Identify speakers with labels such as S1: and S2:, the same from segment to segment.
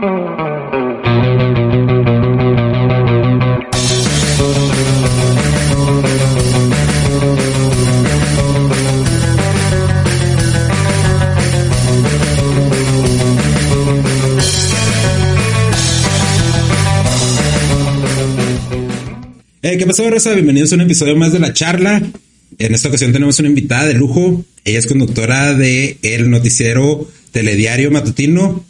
S1: Eh, ¿Qué pasó, Rosa? Bienvenidos a un episodio más de La Charla. En esta ocasión tenemos una invitada de lujo. Ella es conductora de el noticiero Telediario Matutino,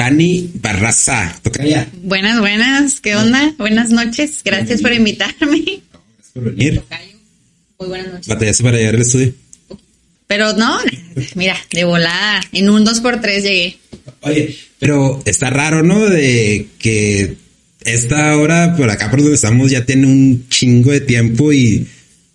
S1: Dani Barraza. Tocaya.
S2: Buenas, buenas. ¿Qué onda? Buenas noches. Gracias por invitarme.
S1: Gracias por venir.
S2: Muy buenas noches.
S1: Batallaste para llegar al estudio.
S2: Pero no, mira, de volada. En un 2x3 llegué.
S1: Oye, pero está raro, ¿no? De que esta hora por acá por donde estamos ya tiene un chingo de tiempo y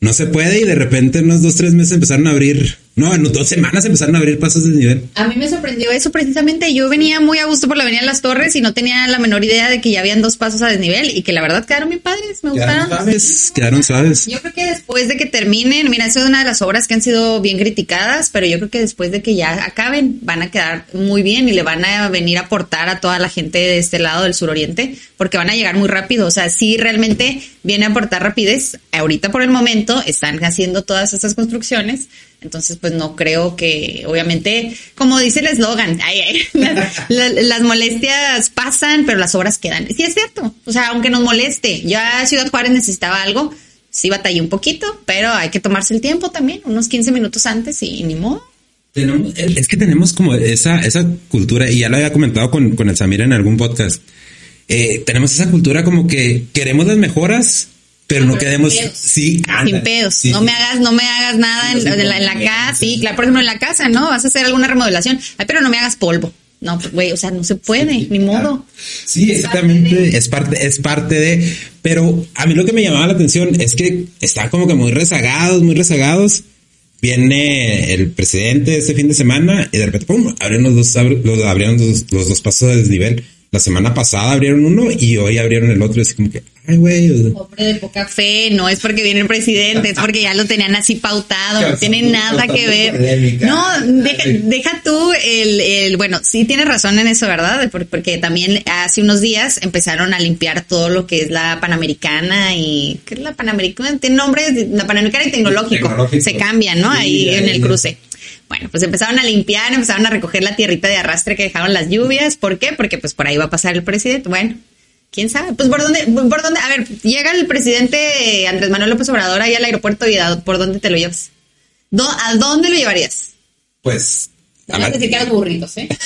S1: no se puede y de repente en unos dos, tres meses empezaron a abrir no, en dos semanas empezaron a abrir pasos de nivel.
S2: A mí me sorprendió eso precisamente. Yo venía muy a gusto por la Avenida de las Torres y no tenía la menor idea de que ya habían dos pasos a desnivel y que la verdad quedaron bien padres, me gustaron.
S1: Suaves, quedaron suaves.
S2: Yo creo que después de que terminen, mira, eso es una de las obras que han sido bien criticadas, pero yo creo que después de que ya acaben van a quedar muy bien y le van a venir a aportar a toda la gente de este lado del suroriente porque van a llegar muy rápido. O sea, sí realmente viene a aportar rapidez. Ahorita por el momento están haciendo todas estas construcciones entonces, pues no creo que, obviamente, como dice el eslogan, las, molestias pasan, pero las obras quedan. Sí, es cierto. O sea, aunque nos moleste, ya Ciudad Juárez necesitaba algo, sí batallé un poquito, pero hay que tomarse el tiempo también, unos 15 minutos antes y ni modo.
S1: es que tenemos como esa, esa cultura, y ya lo había comentado con, con el Samir en algún podcast. Eh, tenemos esa cultura como que queremos las mejoras, pero no quedemos sí
S2: sin pedos. No me hagas no me hagas nada en, la, casa. Sí claro por ejemplo en la casa no vas a hacer alguna remodelación. Ay, pero no me hagas polvo. No pues, güey o sea no se puede ni modo.
S1: Sí exactamente. Es parte es parte de pero a mí lo que me llamaba la atención es que están como que muy rezagados muy rezagados. Viene el presidente este fin de semana y de repente pum abrieron los dos abrieron los, los dos pasos de desnivel la semana pasada abrieron uno y hoy abrieron el otro. Es como que, ay, güey.
S2: Hombre de poca fe, no es porque viene el presidente, es porque ya lo tenían así pautado, no tiene nada que ver. No, deja, tú el, el, bueno, sí tienes razón en eso, ¿verdad? Porque también hace unos días empezaron a limpiar todo lo que es la Panamericana y, ¿qué es la Panamericana? Tiene nombre, la Panamericana y tecnológico. Se cambian, ¿no? ahí en el cruce. Bueno, pues empezaron a limpiar, empezaron a recoger la tierrita de arrastre que dejaron las lluvias. ¿Por qué? Porque pues por ahí va a pasar el presidente. Bueno, quién sabe. Pues por dónde, por dónde, a ver, llega el presidente Andrés Manuel López Obrador ahí al aeropuerto y ¿por dónde te lo llevas? ¿A dónde lo llevarías?
S1: Pues.
S2: A decir que a los burritos, ¿eh?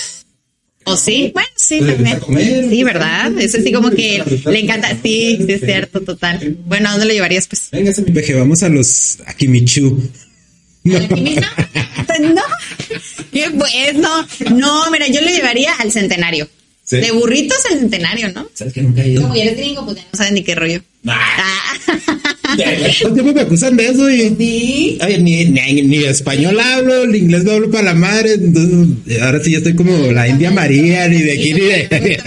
S2: ¿O sí? Bueno, sí, pues, también. sí, ¿verdad? Eso sí como que le encanta. Sí, sí es cierto, total. Bueno, ¿a dónde lo llevarías, pues?
S1: Venga, mi peje, vamos a los Akimichu.
S2: No. Pues no. Qué bueno. No, mira, yo le llevaría al centenario. De burritos al centenario, ¿no?
S1: ¿Sabes que nunca he ido?
S2: Como eres gringo, pues ya no saben ni qué rollo.
S1: Ah. tiempo me acusan de eso y
S2: ¿Sí?
S1: ni, ni, ni, español hablo, ni inglés no hablo para la madre, entonces ahora sí ya estoy como la India María, ni de aquí ni de...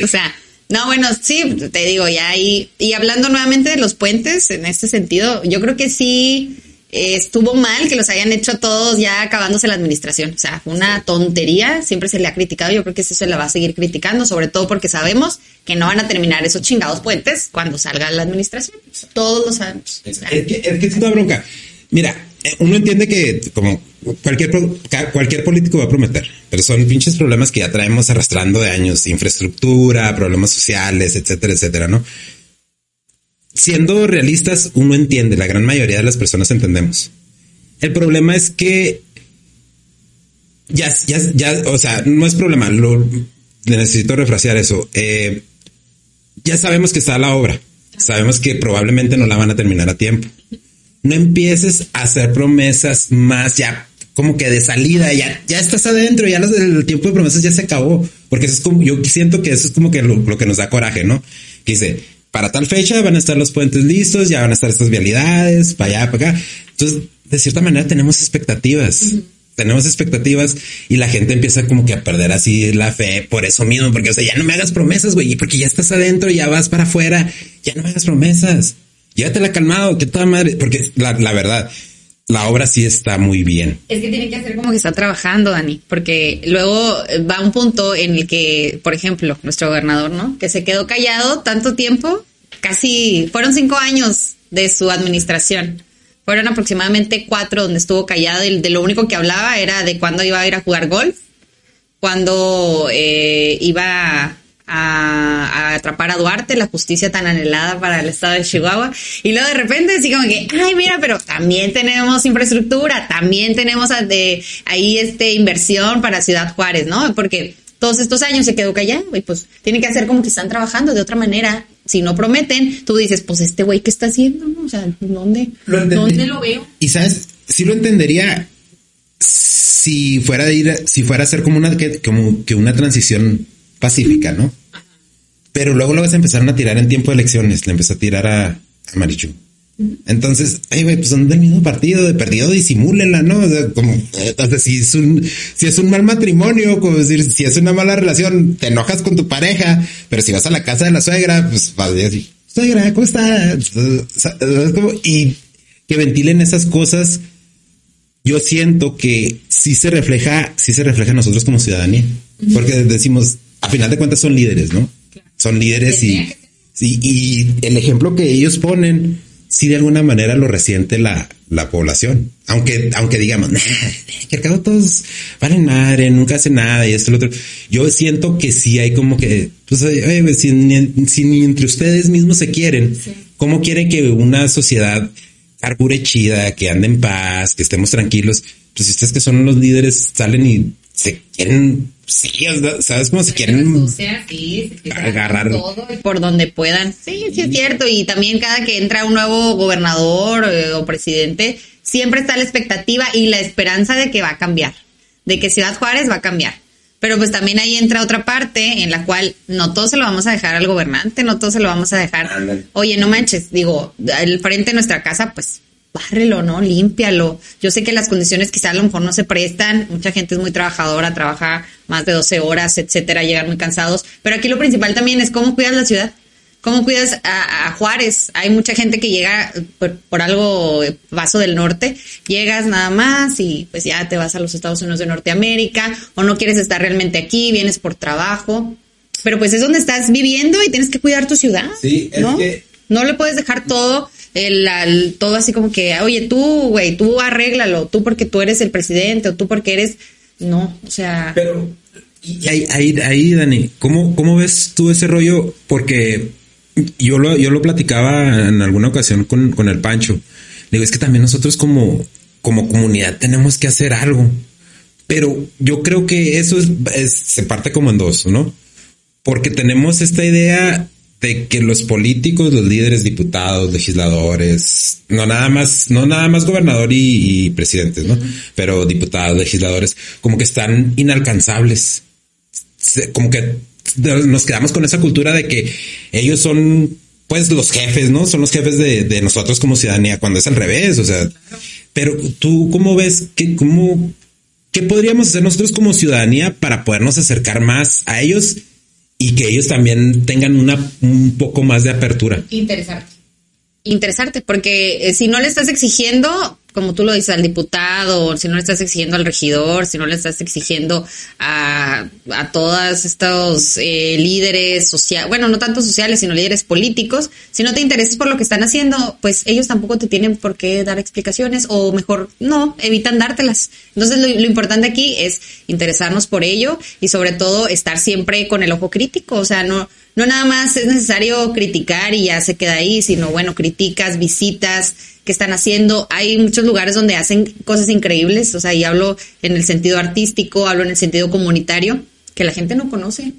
S2: o sea, no, bueno, sí, te digo, ya ahí, y hablando nuevamente de los puentes, en este sentido, yo creo que sí estuvo mal que los hayan hecho a todos ya acabándose la administración. O sea, una tontería, siempre se le ha criticado, yo creo que eso se le va a seguir criticando, sobre todo porque sabemos que no van a terminar esos chingados puentes cuando salga la administración. Todos lo sabemos.
S1: Es, que, es una bronca. Mira, eh, uno entiende que como cualquier, cualquier político va a prometer, pero son pinches problemas que ya traemos arrastrando de años, infraestructura, problemas sociales, etcétera, etcétera, ¿no? Siendo realistas, uno entiende, la gran mayoría de las personas entendemos. El problema es que ya, ya, ya, o sea, no es problema, lo, necesito refrasear eso. Eh, ya sabemos que está la obra, sabemos que probablemente no la van a terminar a tiempo. No empieces a hacer promesas más ya como que de salida, ya, ya estás adentro, ya el tiempo de promesas ya se acabó, porque eso es como, yo siento que eso es como que lo, lo que nos da coraje, ¿no? Que dice, para tal fecha van a estar los puentes listos, ya van a estar estas vialidades, para allá, para acá. Entonces, de cierta manera tenemos expectativas. Tenemos expectativas y la gente empieza como que a perder así la fe por eso mismo, porque o sea, ya no me hagas promesas, güey, porque ya estás adentro, ya vas para afuera, ya no me hagas promesas. Llévatela calmado, que toda madre, porque la, la verdad, la obra sí está muy bien.
S2: Es que tiene que hacer como que está trabajando, Dani, porque luego va un punto en el que, por ejemplo, nuestro gobernador, ¿no? Que se quedó callado tanto tiempo, casi fueron cinco años de su administración. Fueron aproximadamente cuatro donde estuvo callado y de lo único que hablaba era de cuándo iba a ir a jugar golf, cuándo eh, iba a, atrapar a Duarte, la justicia tan anhelada para el estado de Chihuahua. Y luego de repente así como que, ay, mira, pero también tenemos infraestructura, también tenemos de, ahí este inversión para Ciudad Juárez, ¿no? Porque todos estos años se quedó callado y pues tiene que hacer como que están trabajando de otra manera. Si no prometen, tú dices, pues este güey, ¿qué está haciendo? O sea, ¿dónde lo, ¿dónde lo veo?
S1: Y sabes, sí lo entendería si fuera de ir, si fuera a ser como una, como que una transición pacífica, ¿no? Pero luego lo vas a empezar a tirar en tiempo de elecciones, le empezó a tirar a, a Marichu. Entonces, ay, güey, pues son del mismo partido, de perdido, disimúlenla, ¿no? O sea, como, entonces, si es un, si es un mal matrimonio, como decir, si es una mala relación, te enojas con tu pareja, pero si vas a la casa de la suegra, pues vas a decir, suegra, ¿cómo estás? y que ventilen esas cosas, yo siento que sí se refleja, sí se refleja en nosotros como ciudadanía, porque decimos, a final de cuentas son líderes, ¿no? Son líderes y, y el ejemplo que ellos ponen, sí de alguna manera lo resiente la, la población. Aunque, aunque digamos, que al cabo todos valen madre, nunca hacen nada y esto y lo otro. Yo siento que sí hay como que, pues, oye, si, ni, entre ustedes mismos se quieren, ¿cómo quieren que una sociedad carbure chida, que ande en paz, que estemos tranquilos? Pues si ustedes que son los líderes salen y se quieren, sí, ¿sabes cómo se quieren agarrar
S2: todo por donde puedan? Sí, sí es cierto. Y también cada que entra un nuevo gobernador eh, o presidente, siempre está la expectativa y la esperanza de que va a cambiar, de que Ciudad Juárez va a cambiar. Pero pues también ahí entra otra parte en la cual no todo se lo vamos a dejar al gobernante, no todo se lo vamos a dejar. Oye, no manches, digo, el frente de nuestra casa, pues bárrelo, ¿no? Límpialo. Yo sé que las condiciones quizás a lo mejor no se prestan, mucha gente es muy trabajadora, trabaja más de 12 horas, etcétera, llegan muy cansados, pero aquí lo principal también es cómo cuidas la ciudad. ¿Cómo cuidas a, Juárez? Hay mucha gente que llega por, algo vaso del norte, llegas nada más y pues ya te vas a los Estados Unidos de Norteamérica o no quieres estar realmente aquí, vienes por trabajo, pero pues es donde estás viviendo y tienes que cuidar tu ciudad. Sí, es ¿no? que... No le puedes dejar todo el, todo así como que, oye, tú, güey, tú arréglalo, tú porque tú eres el presidente o tú porque eres, no, o sea.
S1: Pero, y ahí, ahí, ahí, Dani, ¿cómo, ¿cómo ves tú ese rollo? Porque yo lo, yo lo platicaba en alguna ocasión con, con el Pancho. Digo, es que también nosotros como, como comunidad tenemos que hacer algo. Pero yo creo que eso es, se parte como en dos, ¿no? Porque tenemos esta idea de que los políticos, los líderes, diputados, legisladores, no nada más, no nada más gobernador y, presidentes, ¿no? Pero diputados, legisladores, como que están inalcanzables. Como que nos quedamos con esa cultura de que ellos son, pues, los jefes, ¿no? Son los jefes de, nosotros como ciudadanía, cuando es al revés, o sea. Pero tú, ¿cómo ves que, cómo, qué podríamos hacer nosotros como ciudadanía para podernos acercar más a ellos? Y que ellos también tengan una un poco más de apertura.
S2: Interesarte. Interesarte, porque eh, si no le estás exigiendo, como tú lo dices, al diputado, si no le estás exigiendo al regidor, si no le estás exigiendo a, a todos estos eh, líderes sociales, bueno, no tanto sociales, sino líderes políticos, si no te interesas por lo que están haciendo, pues ellos tampoco te tienen por qué dar explicaciones o mejor no, evitan dártelas. Entonces lo, lo importante aquí es interesarnos por ello y sobre todo estar siempre con el ojo crítico, o sea, no no nada más es necesario criticar y ya se queda ahí, sino bueno, criticas, visitas, qué están haciendo. Hay muchos lugares donde hacen cosas increíbles, o sea, y hablo en el sentido artístico, hablo en el sentido comunitario, que la gente no conoce.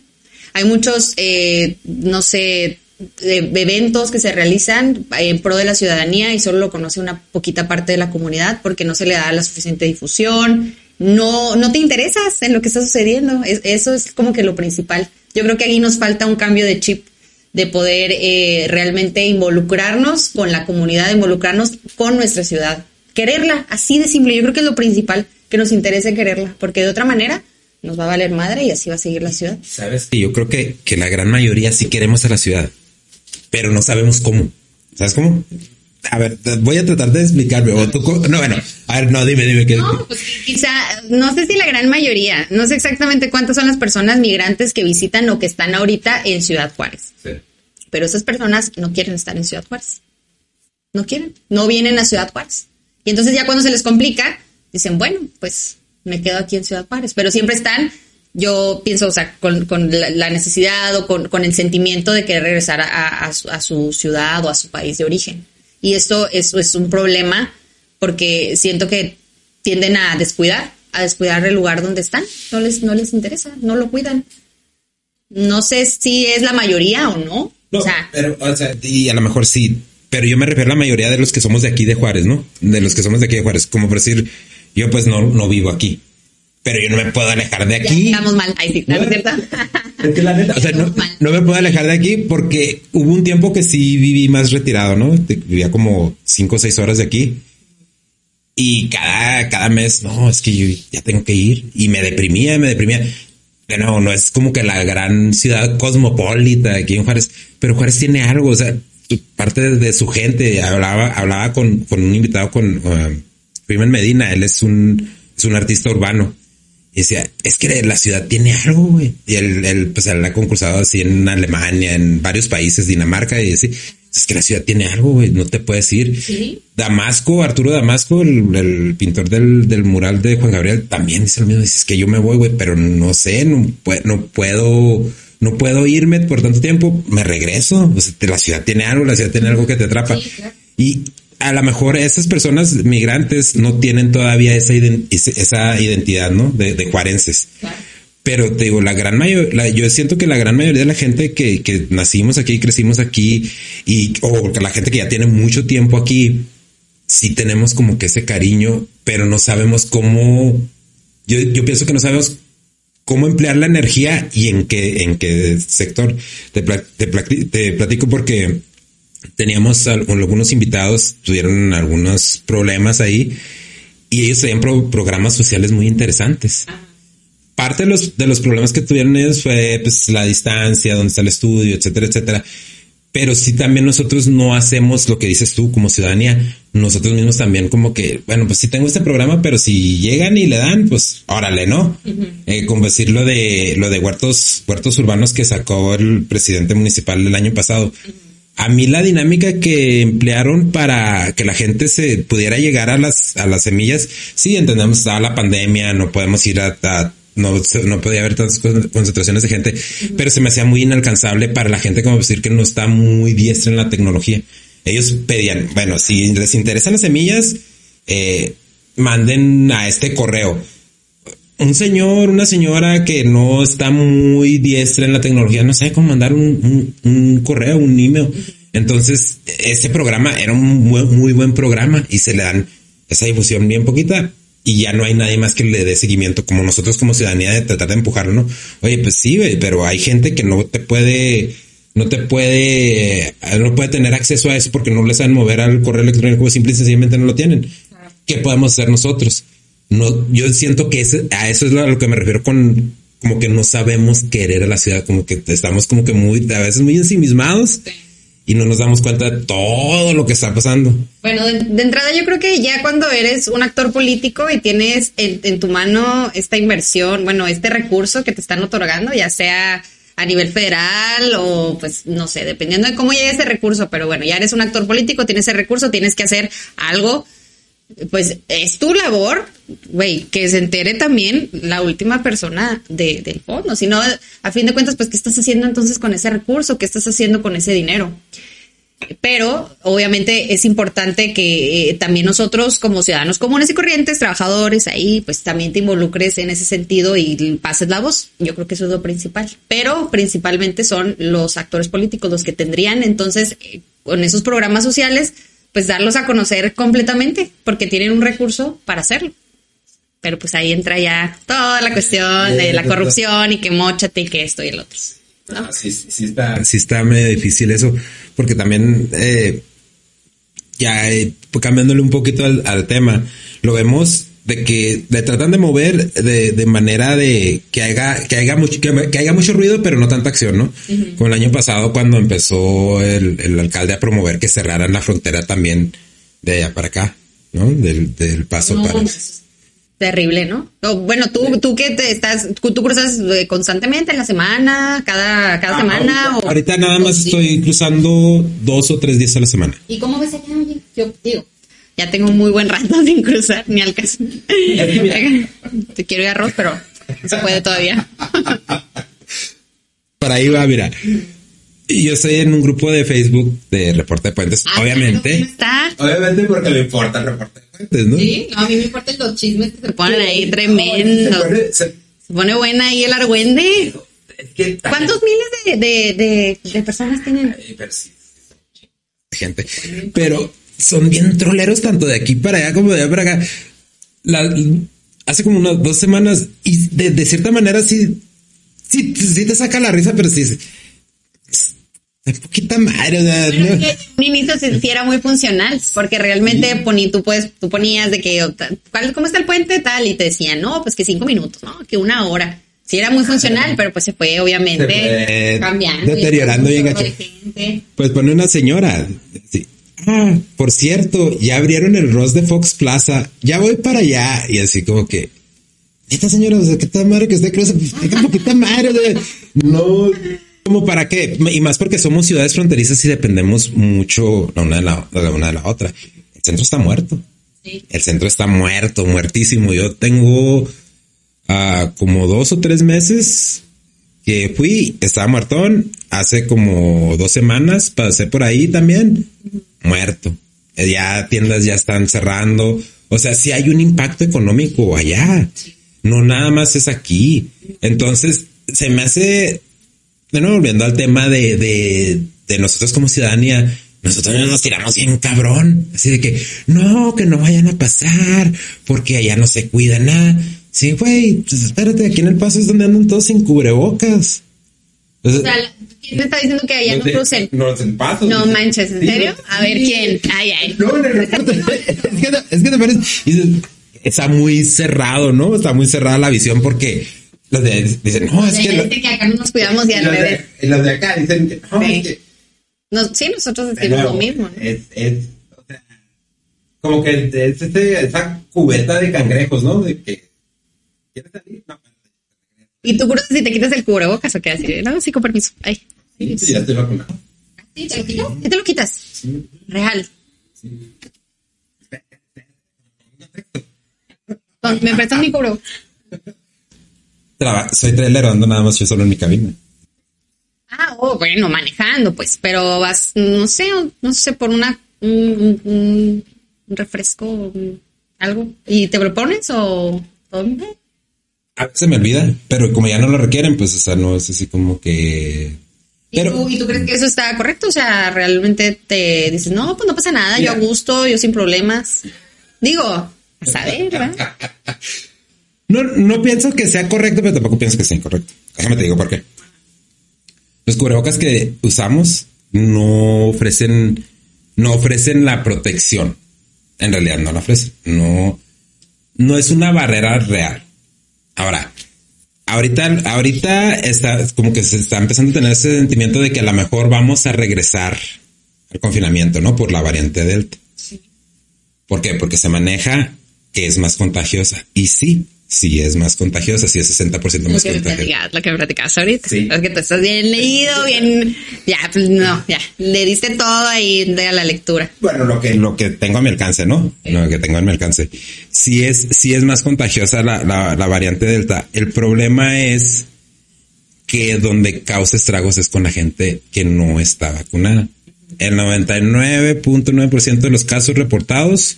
S2: Hay muchos, eh, no sé, eventos que se realizan en pro de la ciudadanía y solo lo conoce una poquita parte de la comunidad porque no se le da la suficiente difusión, no, no te interesas en lo que está sucediendo. eso es como que lo principal. Yo creo que ahí nos falta un cambio de chip de poder eh, realmente involucrarnos con la comunidad, involucrarnos con nuestra ciudad, quererla, así de simple. Yo creo que es lo principal, que nos interese quererla, porque de otra manera nos va a valer madre y así va a seguir la ciudad.
S1: Sabes que yo creo que, que la gran mayoría sí queremos a la ciudad, pero no sabemos cómo. ¿Sabes cómo? A ver, voy a tratar de explicarme. O tú, no, bueno, a ver, no, dime, dime.
S2: No, pues quizá, no sé si la gran mayoría, no sé exactamente cuántas son las personas migrantes que visitan o que están ahorita en Ciudad Juárez. Sí. Pero esas personas no quieren estar en Ciudad Juárez. No quieren, no vienen a Ciudad Juárez. Y entonces ya cuando se les complica, dicen, bueno, pues me quedo aquí en Ciudad Juárez. Pero siempre están yo pienso, o sea, con, la necesidad o con, el sentimiento de querer regresar a, su, ciudad o a su país de origen. Y esto, es un problema porque siento que tienden a descuidar, a descuidar el lugar donde están. No les, no les interesa, no lo cuidan. No sé si es la mayoría o no.
S1: o sea, pero, o sea, y a lo mejor sí, pero yo me refiero a la mayoría de los que somos de aquí de Juárez, ¿no? De los que somos de aquí de Juárez, como por decir, yo pues no, no vivo aquí pero yo no me puedo alejar de aquí.
S2: estamos mal, ahí sí, ¿no? ¿cierto?
S1: Es que la neta, o sea, no, no, me puedo alejar de aquí porque hubo un tiempo que sí viví más retirado, ¿no? Vivía como cinco o seis horas de aquí. Y cada, cada mes, no, es que yo ya tengo que ir. Y me deprimía, me deprimía. De no, no es como que la gran ciudad cosmopolita aquí en Juárez, pero Juárez tiene algo, o sea, parte de, su gente. Hablaba, hablaba con, con un invitado, con uh, Medina, él es un, es un artista urbano y decía, es que la ciudad tiene algo, güey. Y él, él, pues, él ha concursado así en Alemania, en varios países, Dinamarca, y decía, es que la ciudad tiene algo, güey, no te puedes ir. ¿Sí? Damasco, Arturo Damasco, el, pintor del, del, mural de Juan Gabriel, también dice lo mismo. Dice, es que yo me voy, güey, pero no sé, no, no puedo, no puedo irme por tanto tiempo, me regreso. O sea, la ciudad tiene algo, la ciudad tiene algo que te atrapa. Y a lo mejor esas personas migrantes no tienen todavía esa, esa identidad, ¿no? De, de juarenses. Pero te digo, la gran mayoría, yo siento que la gran mayoría de la gente que, que nacimos aquí, crecimos aquí, y, o la gente que ya tiene mucho tiempo aquí, sí tenemos como que ese cariño, pero no sabemos cómo, yo, yo pienso que no sabemos cómo emplear la energía y en qué, en qué sector. Te, te, te platico porque teníamos algunos invitados, tuvieron algunos problemas ahí y ellos tenían programas sociales muy interesantes. Parte de los, de los problemas que tuvieron ellos fue pues, la distancia, dónde está el estudio, etcétera, etcétera. Pero sí también nosotros no hacemos lo que dices tú como ciudadanía. Nosotros mismos también como que, bueno, pues sí tengo este programa, pero si llegan y le dan, pues órale, ¿no? Eh, como decir lo de, lo de huertos, huertos urbanos que sacó el presidente municipal el año pasado a mí la dinámica que emplearon para que la gente se pudiera llegar a las, a las semillas, sí, entendemos, estaba la pandemia, no podemos ir a, no, no podía haber tantas concentraciones de gente, pero se me hacía muy inalcanzable para la gente como decir que no está muy diestra en la tecnología. Ellos pedían, bueno, si les interesan las semillas, eh, manden a este correo. Un señor, una señora que no está muy diestra en la tecnología, no sabe cómo mandar un, un correo, un email. Entonces, ese programa era un muy, buen programa y se le dan esa difusión bien poquita y ya no hay nadie más que le dé seguimiento como nosotros como ciudadanía de tratar de empujarlo, ¿no? Oye, pues sí, pero hay gente que no te puede, no te puede, no puede tener acceso a eso porque no les saben mover al correo electrónico, simple y sencillamente no lo tienen. ¿Qué podemos hacer nosotros? No, yo siento que a eso es a lo que me refiero con como que no sabemos querer a la ciudad, como que estamos como que muy, a veces muy ensimismados y no nos damos cuenta de todo lo que está pasando.
S2: Bueno, de, entrada yo creo que ya cuando eres un actor político y tienes en, tu mano esta inversión, bueno, este recurso que te están otorgando, ya sea a nivel federal o pues no sé, dependiendo de cómo llegue ese recurso, pero bueno, ya eres un actor político, tienes ese recurso, tienes que hacer algo, pues es tu labor, güey, que se entere también la última persona de, del fondo, si no, a fin de cuentas, pues, ¿qué estás haciendo entonces con ese recurso? ¿Qué estás haciendo con ese dinero? Pero obviamente es importante que eh, también nosotros como ciudadanos comunes y corrientes, trabajadores, ahí pues también te involucres en ese sentido y pases la voz. Yo creo que eso es lo principal. Pero principalmente son los actores políticos los que tendrían entonces eh, con esos programas sociales pues darlos a conocer completamente porque tienen un recurso para hacerlo. Pero pues ahí entra ya toda la cuestión de la corrupción y que mochate y que esto y el otro.
S1: Ah, sí, sí, está, sí está medio difícil eso, porque también eh, ya eh, cambiándole un poquito al, tema, lo vemos de que le tratan de mover de, de manera de que haya, que haya mucho, que, haya mucho ruido, pero no tanta acción, ¿no? Como el año pasado cuando empezó el, el, alcalde a promover que cerraran la frontera también de allá para acá, ¿no? Del, del paso para.
S2: Terrible, ¿no? bueno, tú, tú que te estás, tú, cruzas eh, constantemente en la semana, cada, cada ah, semana.
S1: Ahorita, ahorita nada más estoy cruzando dos o tres días a la semana.
S2: ¿Y cómo ves allá? Yo digo, ya tengo muy buen rato sin cruzar, ni al caso. Te quiero ir arroz, pero se puede todavía.
S1: Para ahí va, mira. Yo estoy en un grupo de Facebook de reporte de puentes, ah, obviamente. Está? Obviamente porque me importa el reporte de puentes, ¿no?
S2: Sí, a mí me importan los chismes que se ponen ahí tremendos. Se, pone, buena ahí el argüende. ¿Cuántos miles de, de, personas tienen?
S1: Gente. Pero son bien troleros tanto de aquí para allá como de allá para acá. hace como unas dos semanas y de, cierta manera sí, sí, sí, te saca la risa, pero sí, es poquita madre. O sea,
S2: Un inicio sí, era muy funcional, porque realmente poní, tú, puedes, tú ponías de que, ¿cómo está el puente tal? Y te decían, no, pues que cinco minutos, ¿no? Que una hora. Sí era muy funcional, pero pues se fue obviamente cambiando.
S1: Deteriorando y, y Pues pone una señora, sí, ah, por cierto, ya abrieron el Ross de Fox Plaza, ya voy para allá. Y así como que, esta señora, o sea, qué tal madre que esté cruzando, qué poquita madre, de... no, como para qué, y más porque somos ciudades fronterizas y dependemos mucho la una de la, una de la otra. El centro está muerto. El centro está muerto, muertísimo. Yo tengo uh, como dos o tres meses que fui, estaba muertón, hace como dos semanas pasé por ahí también, muerto. Ya tiendas ya están cerrando. O sea, si hay un impacto económico allá. No nada más es aquí. Entonces, se me hace, bueno, volviendo al tema de, de, de nosotros como ciudadanía, nosotros nos tiramos bien cabrón. Así de que, no, que no vayan a pasar, porque allá no se cuida nada. Sí, güey, pues espérate, aquí en el paso es donde andan todos sin cubrebocas.
S2: o sea, ¿quién te está diciendo que allá no, crucen?
S1: No, en paso.
S2: No manches, ¿en serio? A ver quién. Ay, ay.
S1: No, reporte. es, que, es que te parece. Está muy cerrado, ¿no? Está muy cerrada la visión porque los de dicen, no, es que.
S2: que acá no nos cuidamos y al revés.
S1: Los de acá dicen, que, no,
S2: sí. que. No, sí, nosotros decimos lo mismo. ¿no?
S1: Es, es, o sea, como que es este, esa cubeta de cangrejos, ¿no? De que ¿Quieres salir? No.
S2: ¿Y tú cruzas si te quitas el cubrebocas o qué así? No, sí, con permiso. Ay.
S1: Sí, sí, ya estoy vacunado.
S2: ¿Sí? ¿Te lo quitas? ¿Qué te lo quitas? Sí. Real. Sí. ¿Me prestas mi cubrebocas?
S1: Soy trailer, ando nada más yo solo en mi cabina.
S2: Ah, oh, bueno, manejando, pues, pero vas, no sé, no sé, por una, un, un, un refresco, algo, y te propones o todo
S1: a veces me olvida, pero como ya no lo requieren, pues, o sea, no es así como que...
S2: Pero, ¿Y, tú, crees que eso está correcto? O sea, realmente te dices, no, pues no pasa nada, yo a gusto, yo sin problemas. Digo, a saber, ¿verdad?
S1: no, no pienso que sea correcto, pero tampoco pienso que sea incorrecto. Déjame te digo por qué. Los cubrebocas que usamos no ofrecen, no ofrecen la protección. En realidad no la ofrecen. No, no es una barrera real. Ahora, ahorita, ahorita está como que se está empezando a tener ese sentimiento de que a lo mejor vamos a regresar al confinamiento, ¿no? Por la variante Delta. Sí. ¿Por qué? Porque se maneja que es más contagiosa. Y sí, sí es más contagiosa, sí es 60% más contagiosa.
S2: Lo que me platicas ahorita. Sí. Es que tú estás bien leído, bien, ya, pues no, ya, le diste todo ahí de la lectura.
S1: Bueno, lo que, lo que tengo a mi alcance, ¿no? Lo que tengo a mi alcance. Sí es, sí es más contagiosa la, la, la variante Delta. El problema es que donde causa estragos es con la gente que no está vacunada. El 99.9% de los casos reportados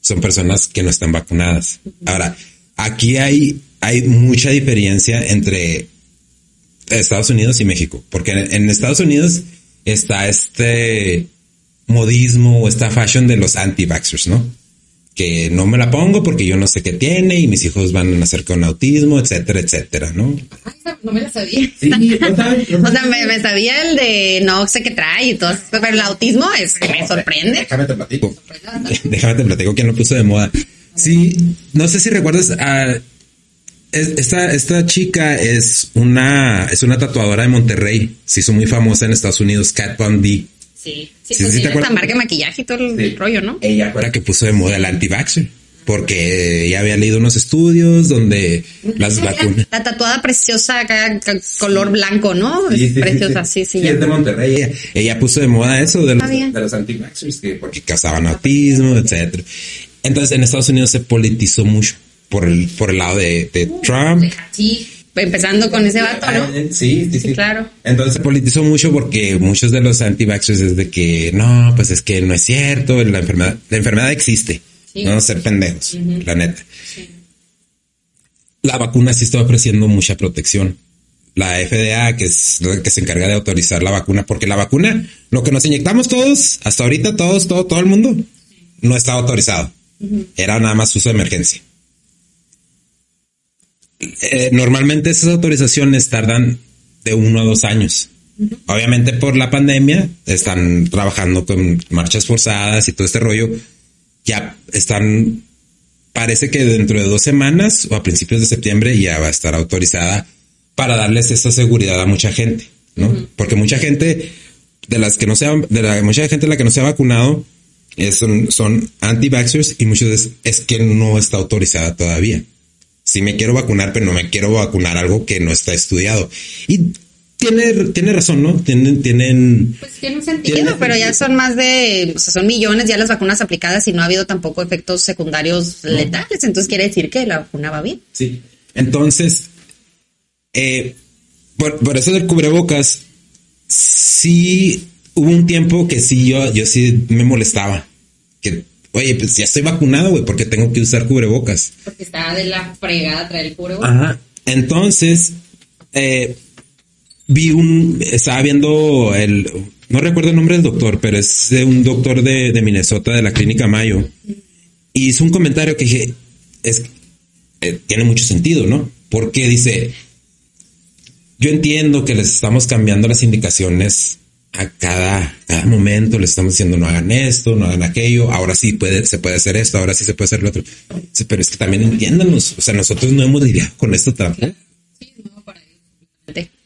S1: son personas que no están vacunadas. Ahora, Aquí hay, hay mucha diferencia entre Estados Unidos y México, porque en, Estados Unidos está este modismo o esta fashion de los anti-vaxxers, ¿no? Que no me la pongo porque yo no sé qué tiene y mis hijos van a nacer con autismo, etcétera, etcétera, ¿no?
S2: no me la sabía. Sí, ¿no o sea, me, sabía el de no sé qué trae y todo, pero el autismo es que me sorprende.
S1: Déjame te platico. Déjame te platico quién lo puso de moda. Sí, no sé si recuerdas a esta, esta chica es una, es una tatuadora de Monterrey. Se hizo muy famosa en Estados Unidos, Cat Von
S2: D. Sí, sí, sí, pues sí esta marca de maquillaje y todo el rollo, ¿no?
S1: Ella fue la que puso de moda el anti-vaxxer porque ya había leído unos estudios donde las vacunas.
S2: La tatuada preciosa color blanco, ¿no? preciosa, sí, sí.
S1: sí es de Monterrey. Ella, puso de moda eso de los, de los anti-vaxxers, porque causaban autismo, etcétera. Entonces en Estados Unidos se politizó mucho por el, por el lado de, Trump.
S2: Sí, empezando con ese vato, ¿no?
S1: Sí, sí, sí, claro. Entonces se politizó mucho porque muchos de los anti-vaxxers es de que no, pues es que no es cierto, la enfermedad, la enfermedad existe no ser pendejos, la neta. La vacuna sí está ofreciendo mucha protección. La FDA, que es la que se encarga de autorizar la vacuna, porque la vacuna, lo que nos inyectamos todos, hasta ahorita todos, todo, todo el mundo, no está autorizado. Era nada más uso de emergencia. Eh, normalmente esas autorizaciones tardan de uno a dos años. Obviamente por la pandemia están trabajando con marchas forzadas y todo este rollo ya están, parece que dentro de dos semanas o a principios de septiembre ya va a estar autorizada para darles esa seguridad a mucha gente, ¿no? Porque mucha gente de las que no se ha, de la mucha gente la que no se ha vacunado son, son anti-vaxxers y muchas veces es que no está autorizada todavía. Si me quiero vacunar, pero no me quiero vacunar algo que no está estudiado. Y tiene, tiene razón, ¿no? Tienen, tienen.
S2: Pues tiene un sentido, pero ya son más de, o sea, son millones ya las vacunas aplicadas y no ha habido tampoco efectos secundarios letales. Entonces quiere decir que la vacuna va bien.
S1: Sí. Entonces, eh, por, por, eso del cubrebocas, sí hubo un tiempo que sí yo, yo sí me molestaba. Que, oye, pues ya estoy vacunado, güey, porque tengo que usar cubrebocas.
S2: Porque estaba de la fregada traer el cubrebocas. Ajá.
S1: Entonces, eh, vi un, estaba viendo el, no recuerdo el nombre del doctor, pero es de un doctor de, de Minnesota, de la clínica Mayo, y hizo un comentario que dije, es, eh, tiene mucho sentido, ¿no? Porque dice, yo entiendo que les estamos cambiando las indicaciones a cada, cada momento, les estamos diciendo no hagan esto, no hagan aquello, ahora sí puede, se puede hacer esto, ahora sí se puede hacer lo otro. Pero es que también entiéndanos, o sea, nosotros no hemos lidiado con esto tampoco.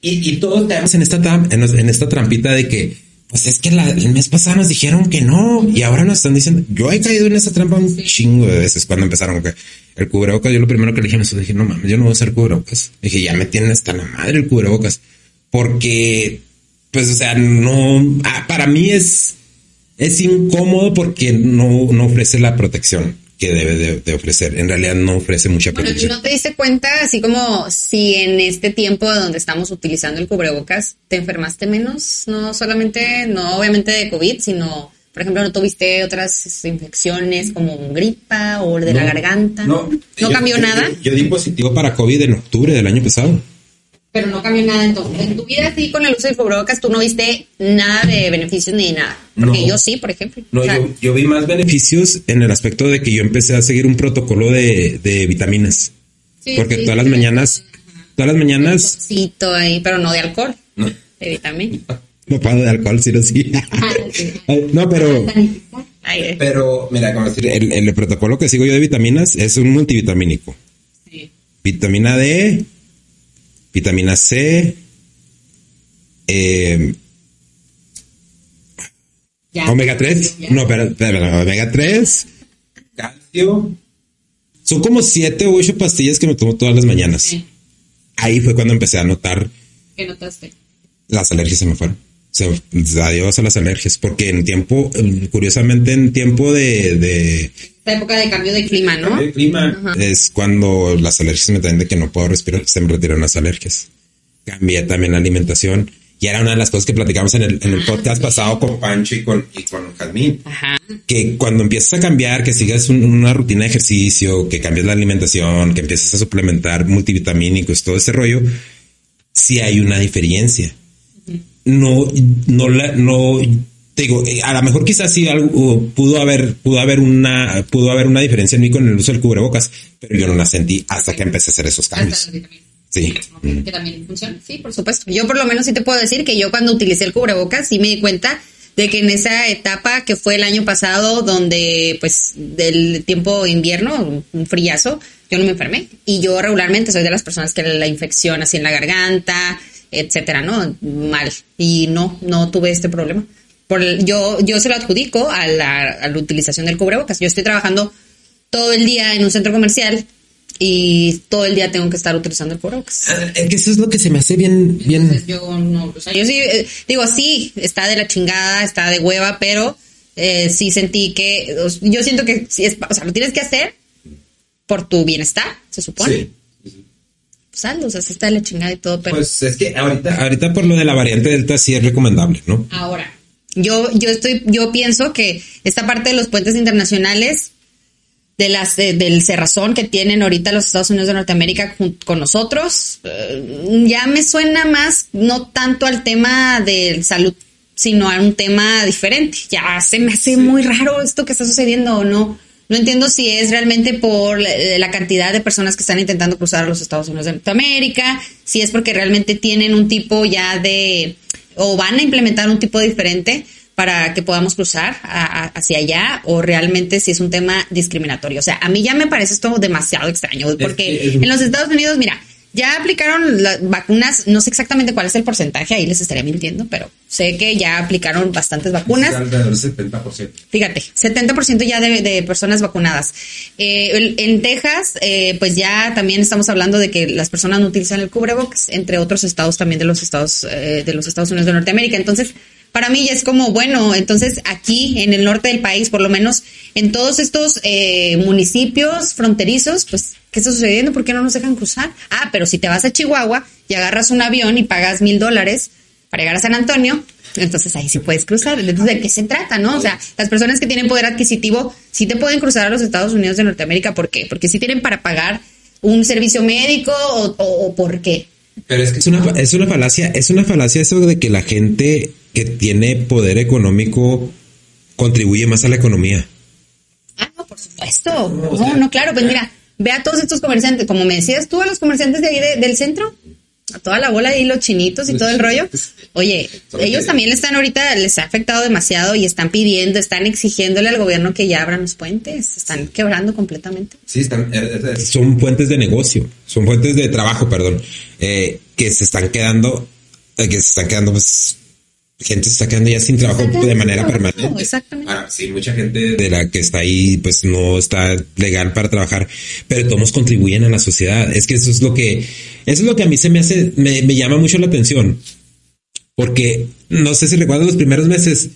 S1: Y, y todos caemos en esta, en, esta trampita de que, pues es que el mes pasado nos dijeron que no y ahora nos están diciendo, yo he caído en esa trampa un chingo de veces cuando empezaron que el cubrebocas, yo lo primero que le dije a dije, no mames, yo no voy a usar cubrebocas. Dije, ya me tienen hasta la madre el cubrebocas. Porque, pues, o sea, no, ah, para mí es, es incómodo porque no, no ofrece la protección que debe de, ofrecer. En realidad no ofrece mucha protección.
S2: ¿No te diste cuenta, así como si en este tiempo donde estamos utilizando el cubrebocas, te enfermaste menos? No solamente, no obviamente de COVID, sino, por ejemplo, no tuviste otras infecciones como gripa o de la garganta. No, ¿No cambió nada.
S1: yo di positivo para COVID en octubre del año pasado
S2: pero no cambió nada entonces. En tu vida así con el uso de cubrebocas tú no viste nada de beneficios ni nada. Porque yo sí, por ejemplo.
S1: No, yo, vi más beneficios en el aspecto de que yo empecé a seguir un protocolo de, de vitaminas. porque todas las mañanas, todas las mañanas.
S2: Sí, ahí, pero no de alcohol. No. De vitaminas.
S1: No pago de alcohol, sí, sí. Ah, no, pero. Pero, mira, como decir, el, el protocolo que sigo yo de vitaminas es un multivitamínico. Sí. Vitamina D, vitamina C, eh, omega 3, no, espera, omega 3, calcio. Son como siete o ocho pastillas que me tomo todas las mañanas. Ahí fue cuando empecé a notar.
S2: ¿Qué notaste?
S1: Las alergias se me fueron. Se, adiós a las alergias, porque en tiempo, curiosamente en tiempo de, de
S2: esta época de cambio de clima, ¿no?
S1: El clima es cuando las alergias me traen de que no puedo respirar, se me retiran las alergias. Cambié también la alimentación y era una de las cosas que platicamos en el, en el ah, podcast pasado con Pancho y con, y con Jazmín. Ajá. Que cuando empiezas a cambiar, que sigas una rutina de ejercicio, que cambies la alimentación, que empieces a suplementar multivitamínicos, todo ese rollo, sí hay una diferencia. No, no la, no, te digo, eh, a lo mejor quizás sí algo, pudo haber, pudo haber una, pudo haber una diferencia en mí con el uso del cubrebocas, pero yo no la sentí hasta que empecé a hacer esos cambios.
S2: Sí. Que también funciona. Sí, por supuesto. Yo por lo menos sí te puedo decir que yo cuando utilicé el cubrebocas sí me di cuenta de que en esa etapa que fue el año pasado, donde pues del tiempo invierno, un friazo, yo no me enfermé. Y yo regularmente soy de las personas que la infección así en la garganta, etcétera, ¿no? Mal. Y no, no tuve este problema. Por yo, yo se lo adjudico a la, a la utilización del cubrebocas. Yo estoy trabajando todo el día en un centro comercial y todo el día tengo que estar utilizando el cubrebocas.
S1: Ah, Es que eso es lo que se me hace bien, bien.
S2: Entonces, yo no, o sea, yo sí, eh, digo, sí, está de la chingada, está de hueva, pero eh, sí sentí que, yo siento que sí es, o sea, lo tienes que hacer por tu bienestar, se supone. Pues hazlo, o sea, sí está de la chingada y todo, pero
S1: Pues es que ahorita, ahorita por lo de la variante Delta sí es recomendable, ¿no?
S2: ahora, yo, yo estoy, yo pienso que esta parte de los puentes internacionales de las de- del cerrazón que tienen ahorita los Estados Unidos de Norteamérica con nosotros eh, ya me suena más no tanto al tema de salud sino a un tema diferente. Ya se me hace muy raro esto que está sucediendo o no no entiendo si es realmente por la, la cantidad de personas que están intentando cruzar a los Estados Unidos de Norteamérica si es porque realmente tienen un tipo ya de o van a implementar un tipo diferente para que podamos cruzar a- a- hacia allá o realmente si es un tema discriminatorio. O sea, a mí ya me parece esto demasiado extraño porque en los Estados Unidos, mira, ya aplicaron las vacunas, no sé exactamente cuál es el porcentaje, ahí les estaría mintiendo, pero sé que ya aplicaron bastantes vacunas.
S1: Alrededor del 70%.
S2: Fíjate, 70% ya de, de personas vacunadas. Eh, en Texas, eh, pues ya también estamos hablando de que las personas no utilizan el cubrebocas, entre otros estados también de los estados eh, de los Estados Unidos de Norteamérica. Entonces, para mí ya es como, bueno, entonces aquí en el norte del país, por lo menos en todos estos eh, municipios fronterizos, pues, ¿qué está sucediendo? ¿Por qué no nos dejan cruzar? Ah, pero si te vas a Chihuahua y agarras un avión y pagas mil dólares para llegar a San Antonio, entonces ahí sí puedes cruzar. Entonces, ¿de qué se trata, no? O sea, las personas que tienen poder adquisitivo sí te pueden cruzar a los Estados Unidos de Norteamérica. ¿Por qué? Porque sí tienen para pagar un servicio médico o, o- por qué.
S1: Pero es que es una, es una falacia, es una falacia eso de que la gente que tiene poder económico contribuye más a la economía.
S2: Ah, no, por supuesto. No, no, claro, pues mira, ve a todos estos comerciantes, como me decías tú, a los comerciantes de ahí de- del centro, a toda la bola y los chinitos y todo el rollo. Oye, ellos también le están ahorita, les ha afectado demasiado y están pidiendo, están exigiéndole al gobierno que ya abran los puentes, están quebrando completamente.
S1: Sí, están, eh, son fuentes de negocio, son fuentes de trabajo, perdón, eh, que se están quedando, eh, que se están quedando, pues, gente se está quedando ya sin trabajo de manera permanente.
S2: exactamente.
S1: Ah, sí, mucha gente de la que está ahí, pues, no está legal para trabajar, pero todos contribuyen a la sociedad. Es que eso es lo que, eso es lo que a mí se me hace, me, me llama mucho la atención, porque no sé si recuerdo los primeros meses,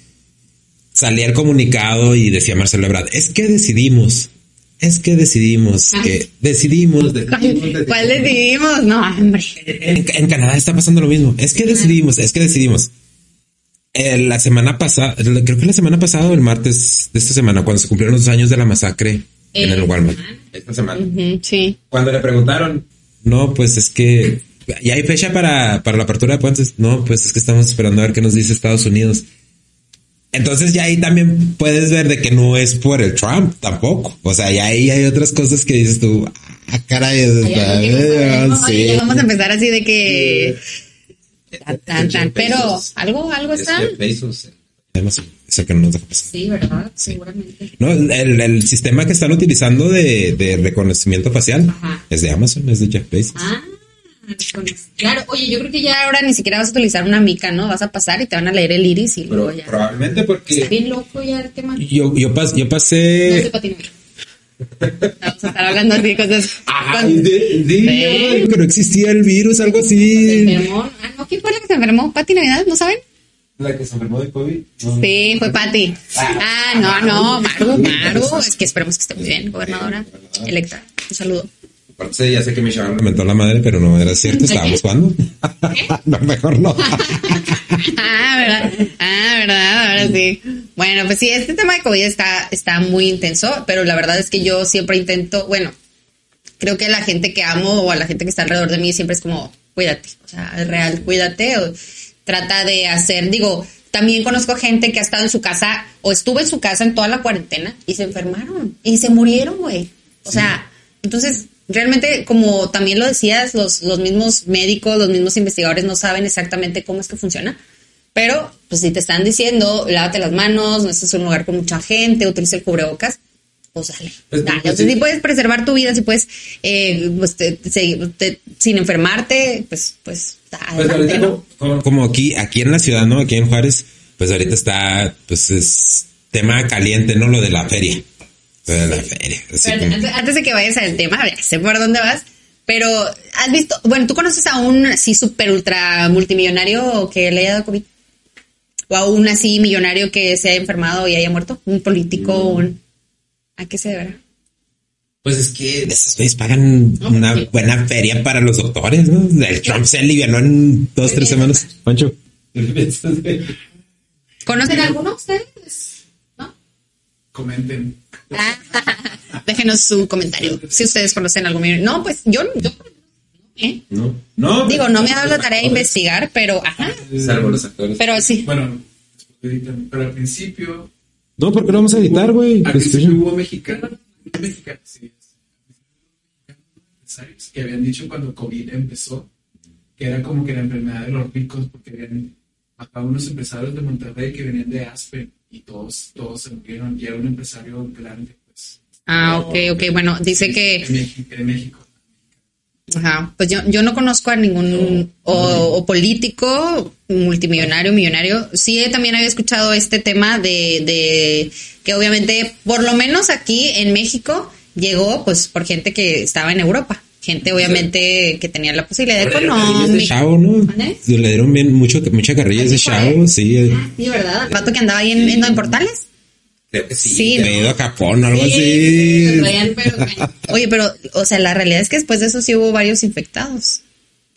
S1: salía el comunicado y decía Marcelo Ebrard, es que decidimos, es que decidimos, que decidimos, decidimos,
S2: ¿Cuál decidimos? No, hombre.
S1: En, en Canadá está pasando lo mismo, es que decidimos, es que decidimos. Eh, la semana pasada, creo que la semana pasada o el martes de esta semana, cuando se cumplieron los años de la masacre en el Walmart. Esta semana.
S2: Sí.
S1: Cuando le preguntaron, no, pues es que ya hay fecha para, para la apertura de puentes. No, pues es que estamos esperando a ver qué nos dice Estados Unidos. Entonces ya ahí también puedes ver de que no es por el Trump tampoco. O sea, ya ahí hay otras cosas que dices tú, ah, caray, está- sí.
S2: vamos a empezar así de que... Tan, tan, tan. Pero algo, algo está.
S1: Además, es el que no nos deja pasar.
S2: Sí, ¿verdad? Seguramente.
S1: No, el, el sistema que están utilizando de, de reconocimiento facial
S2: Ajá.
S1: es de Amazon, es de Jeff Bezos.
S2: Ah, claro. Oye, yo creo que ya ahora ni siquiera vas a utilizar una mica, ¿no? Vas a pasar y te van a leer el iris y luego ya.
S1: probablemente
S2: Está
S1: porque
S2: bien loco ya el tema. No
S1: yo, yo, pas- yo pasé...
S2: sé patinar. Vamos a estar hablando así de cosas.
S1: Ay, de- de-
S2: Sí.
S1: que no existía el virus, algo
S2: Se
S1: así.
S2: enfermó. Ah, no, ¿quién fue la que se enfermó? ¿Pati Navidad? ¿No saben?
S1: La que se enfermó de COVID. No.
S2: Sí, fue Pati. Ah, no, no, Maru, Maru. Es que esperemos que esté muy bien, gobernadora electa. Un saludo.
S1: Aparte, ya sé que me llamaron, mentó la madre, pero no era cierto, estábamos jugando. no, mejor no.
S2: Ah, ¿verdad? Ah, ¿verdad? Ahora sí. Bueno, pues sí, este tema de COVID está, está muy intenso, pero la verdad es que yo siempre intento, bueno, creo que la gente que amo o a la gente que está alrededor de mí siempre es como, cuídate, o sea, es real, cuídate, o trata de hacer, digo, también conozco gente que ha estado en su casa o estuvo en su casa en toda la cuarentena y se enfermaron y se murieron, güey. O sea, entonces, realmente, como también lo decías, los, los mismos médicos, los mismos investigadores no saben exactamente cómo es que funciona Pero, pues si te están diciendo, lávate las manos, no estés en un lugar con mucha gente, utiliza el cubrebocas, pues dale.
S1: Pues,
S2: dale.
S1: pues,
S2: O sea,
S1: sí.
S2: si puedes preservar tu vida, si puedes, eh, pues, te- te- te- sin enfermarte, pues, pues,
S1: Pues
S2: adelante,
S1: ahorita
S2: ¿no?
S1: como, como- como aquí, aquí en la ciudad, ¿no? Aquí en Juárez, pues ahorita está, pues es tema caliente, ¿no? Lo de la feria. De la feria. así
S2: Espérate,
S1: como-
S2: antes, de que vayas al tema, ya sé por dónde vas, pero has visto, bueno, ¿tú conoces a un así súper ultra multimillonario que le haya dado COVID? ¿O a un así millonario que se haya enfermado y haya muerto? ¿Un político? Un... ¿A qué se deberá?
S1: Pues es que esos güeyes pagan una buena feria para los doctores, ¿no? El Trump se alivianó en dos, tres semanas. Pancho.
S2: ¿Conocen alguno ustedes? ¿No?
S3: Comenten.
S2: Ah, déjenos su comentario. Si ustedes conocen algún millonario. No, pues yo, yo ¿eh?
S1: No, no.
S2: Digo, no me ha dado la tarea de investigar, pero ajá.
S1: Salvo los actores.
S2: Pero sí.
S3: Bueno, después editan, pero al principio,
S1: No, porque lo vamos a editar, güey.
S3: al
S1: Pues,
S3: principio
S1: escucha.
S3: hubo mexicanos, mexicanos, sí, empresarios que habían dicho cuando COVID empezó que era como que la enfermedad de los ricos porque habían matado unos empresarios de Monterrey que venían de Aspen y todos, todos se murieron y era un empresario grande, pues.
S2: Ah, ok, ok. Bueno, dice que
S3: De México. De México.
S2: Ajá, pues yo, yo no conozco a ningún o, o político multimillonario, millonario. Sí, eh, también había escuchado este tema de, de que obviamente, por lo menos aquí en México, llegó pues por gente que estaba en Europa. Gente obviamente que tenía la posibilidad económica.
S1: chavo, ¿no? Le dieron bien mucho, mucha carrilla ese chavo, sí. eh.
S2: Sí, ¿verdad? El vato que andaba ahí en, en, en Portales.
S1: Que sí.
S2: Sí, ¿no?
S1: ido a Japón o algo
S2: Sí,
S1: así.
S2: pero- Oye, pero, o sea, la realidad es que después de eso sí hubo varios infectados.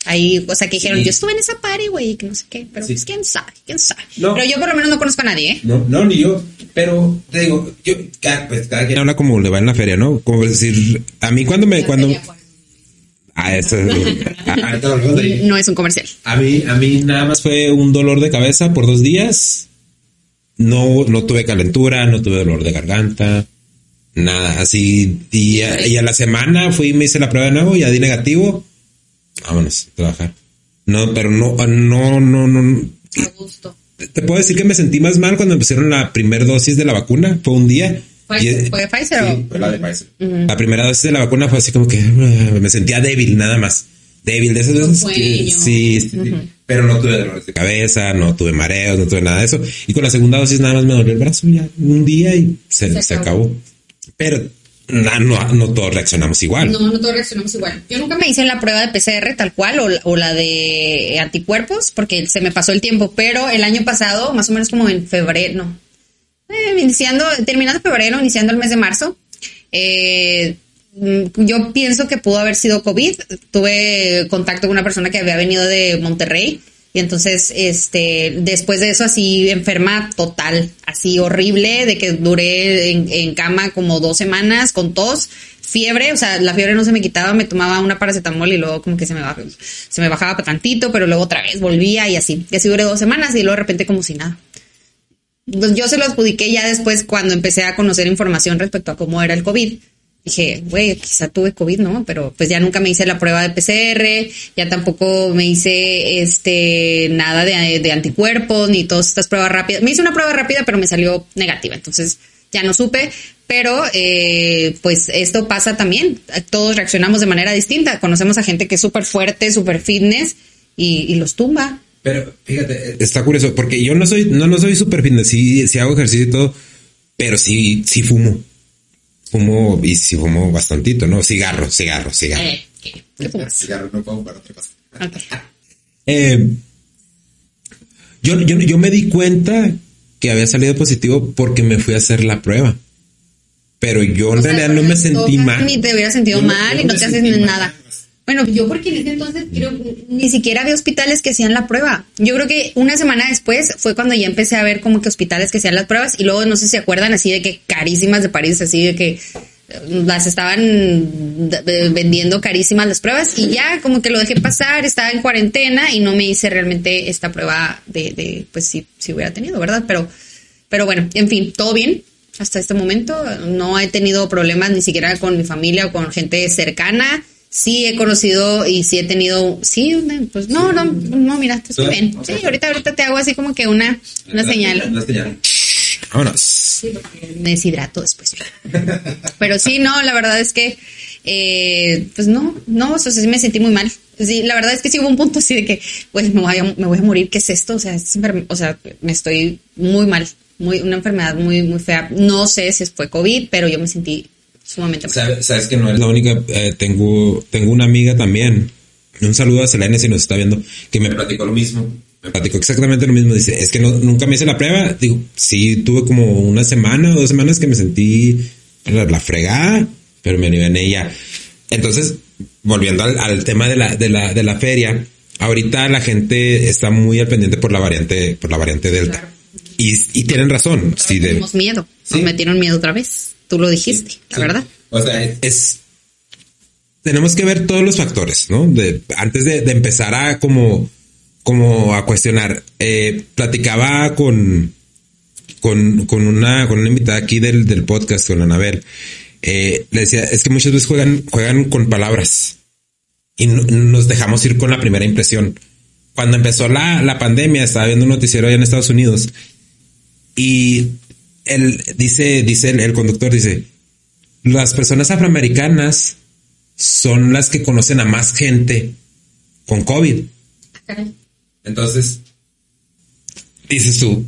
S2: Ahí, o sea, que dijeron,
S1: Sí.
S2: yo estuve en esa party, güey, que no sé qué, pero
S1: Sí.
S2: pues quién sabe, quién sabe.
S1: No.
S2: Pero yo por lo menos no conozco a nadie, ¿eh?
S1: No, no, ni yo. Pero te digo, yo, cada, pues cada quien habla como le va en la feria, ¿no? Como decir, a mí cuando me, cuando. Ah, eso. a, a-
S2: No es un comercial.
S1: a mí, a mí nada más fue un dolor de cabeza por dos días. No, no tuve calentura, no tuve dolor de garganta, nada. Así, y a, y a la semana fui y me hice la prueba de nuevo, ya di negativo. Vámonos a trabajar. No, pero no, no, no, no.
S2: A gusto.
S1: Te puedo decir que me sentí más mal cuando me pusieron la primera dosis de la vacuna. Fue un día.
S2: ¿Fue,
S1: Y-
S2: fue Pfizer
S1: Sí,
S2: o?
S1: fue la de Pfizer. La primera dosis de la vacuna fue así como que uh, me sentía débil, nada más. Débil de esas veces. que- sí, sí, sí. pero no tuve dolores de cabeza, no tuve mareos, no tuve nada de eso. Y con la segunda dosis nada más me dolió el brazo ya un día y se,
S2: Se
S1: se
S2: acabó.
S1: acabó. Pero no, no, no todos reaccionamos igual.
S2: No, no todos reaccionamos igual. Yo nunca me hice la prueba de PCR tal cual o, o la de anticuerpos porque se me pasó el tiempo, pero el año pasado, más o menos como en febrero, no, eh, iniciando, terminando febrero, iniciando el mes de marzo, eh, yo pienso que pudo haber sido COVID. Tuve contacto con una persona que había venido de Monterrey y entonces, este, después de eso así enferma total, así horrible, de que duré en, en cama como dos semanas con tos, fiebre, o sea, la fiebre no se me quitaba, me tomaba una paracetamol y luego como que se me bajaba, se me bajaba tantito, pero luego otra vez volvía y así. Y así duré dos semanas y luego de repente como si nada. Pues yo se lo adjudiqué ya después cuando empecé a conocer información respecto a cómo era el COVID. Dije, güey, quizá tuve COVID, ¿no? Pero pues ya nunca me hice la prueba de PCR, ya tampoco me hice este nada de, anticuerpos ni todas estas pruebas rápidas. Me hice una prueba rápida, pero me salió negativa, entonces ya no supe. Pero eh, pues esto pasa también. Todos reaccionamos de manera distinta. Conocemos a gente que es súper fuerte, súper fitness y los tumba.
S1: Pero fíjate, está curioso porque yo no soy, no, no soy súper fitness, sí, sí hago ejercicio y todo, pero sí, sí fumo. Fumo y sí fumo bastantito, ¿no? Cigarro, cigarro, cigarro.
S2: Eh, ¿qué, qué fumas?
S4: Cigarro, no puedo para otra cosa.
S2: Ok.
S1: Eh, yo, yo, yo me di cuenta que había salido positivo porque me fui a hacer la prueba. Pero yo en
S2: O sea,
S1: realidad no me sentí mal.
S2: Ni te hubieras sentido
S1: no-
S2: mal
S1: yo
S2: y
S1: no
S2: te haces nada. Bueno, yo porque en ese entonces creo ni siquiera había hospitales que hacían la prueba. Yo creo que una semana después fue cuando ya empecé a ver como que hospitales que hacían las pruebas y luego no sé si se acuerdan así de que carísimas de París, así de que eh, las estaban vendiendo carísimas las pruebas y ya como que lo dejé pasar, estaba en cuarentena y no me hice realmente esta prueba de, de pues si, si hubiera tenido, ¿verdad? Pero, pero bueno, en fin, todo bien hasta este momento. No he tenido problemas ni siquiera con mi familia o con gente cercana sí he conocido y sí he tenido, sí, pues no, no, no, mira, estoy bien. Sí, ahorita, ahorita te hago así como que una, una señal.
S1: Una señal. Vámonos.
S2: Me deshidrato después. Pero sí, no, la verdad es que, eh, pues no, no, o sea, sí me sentí muy mal. Sí, la verdad es que sí hubo un punto así de que, pues me voy a, me voy a morir, ¿qué es esto? O sea, es o sea, me estoy muy mal, muy, una enfermedad muy, muy fea. No sé si fue COVID, pero yo me sentí sumamente mal.
S1: Sabes, sabes que no es la única. eh, tengo, tengo una amiga también. Un saludo a Selene si nos está viendo, que me platicó lo mismo. Me platicó exactamente lo mismo. Dice, es que no, nunca me hice la prueba. Digo, sí, tuve como una semana o dos semanas que me sentí la, la fregada, pero me animé en ella. Entonces, volviendo al, al tema de la, de la, de la feria, ahorita la gente está muy al pendiente por la variante, por la variante Delta.
S2: Claro.
S1: Y, y tienen razón. Sí, de,
S2: Tenemos miedo,
S1: Sí.
S2: nos metieron miedo otra vez. Tú lo dijiste, la
S1: Sí.
S2: verdad.
S1: O sea, es. Tenemos que ver todos los factores, ¿no? De, antes de, de empezar a como, como a cuestionar. Eh, platicaba con, con, con una, con una invitada aquí del, del podcast, con Anabel. Eh, le decía, es que muchas veces juegan, juegan con palabras y no- nos dejamos ir con la primera impresión. Cuando empezó la, la pandemia, estaba viendo un noticiero allá en Estados Unidos y él dice, dice el, el conductor, dice, las personas afroamericanas son las que conocen a más gente con COVID. Entonces, dices tú,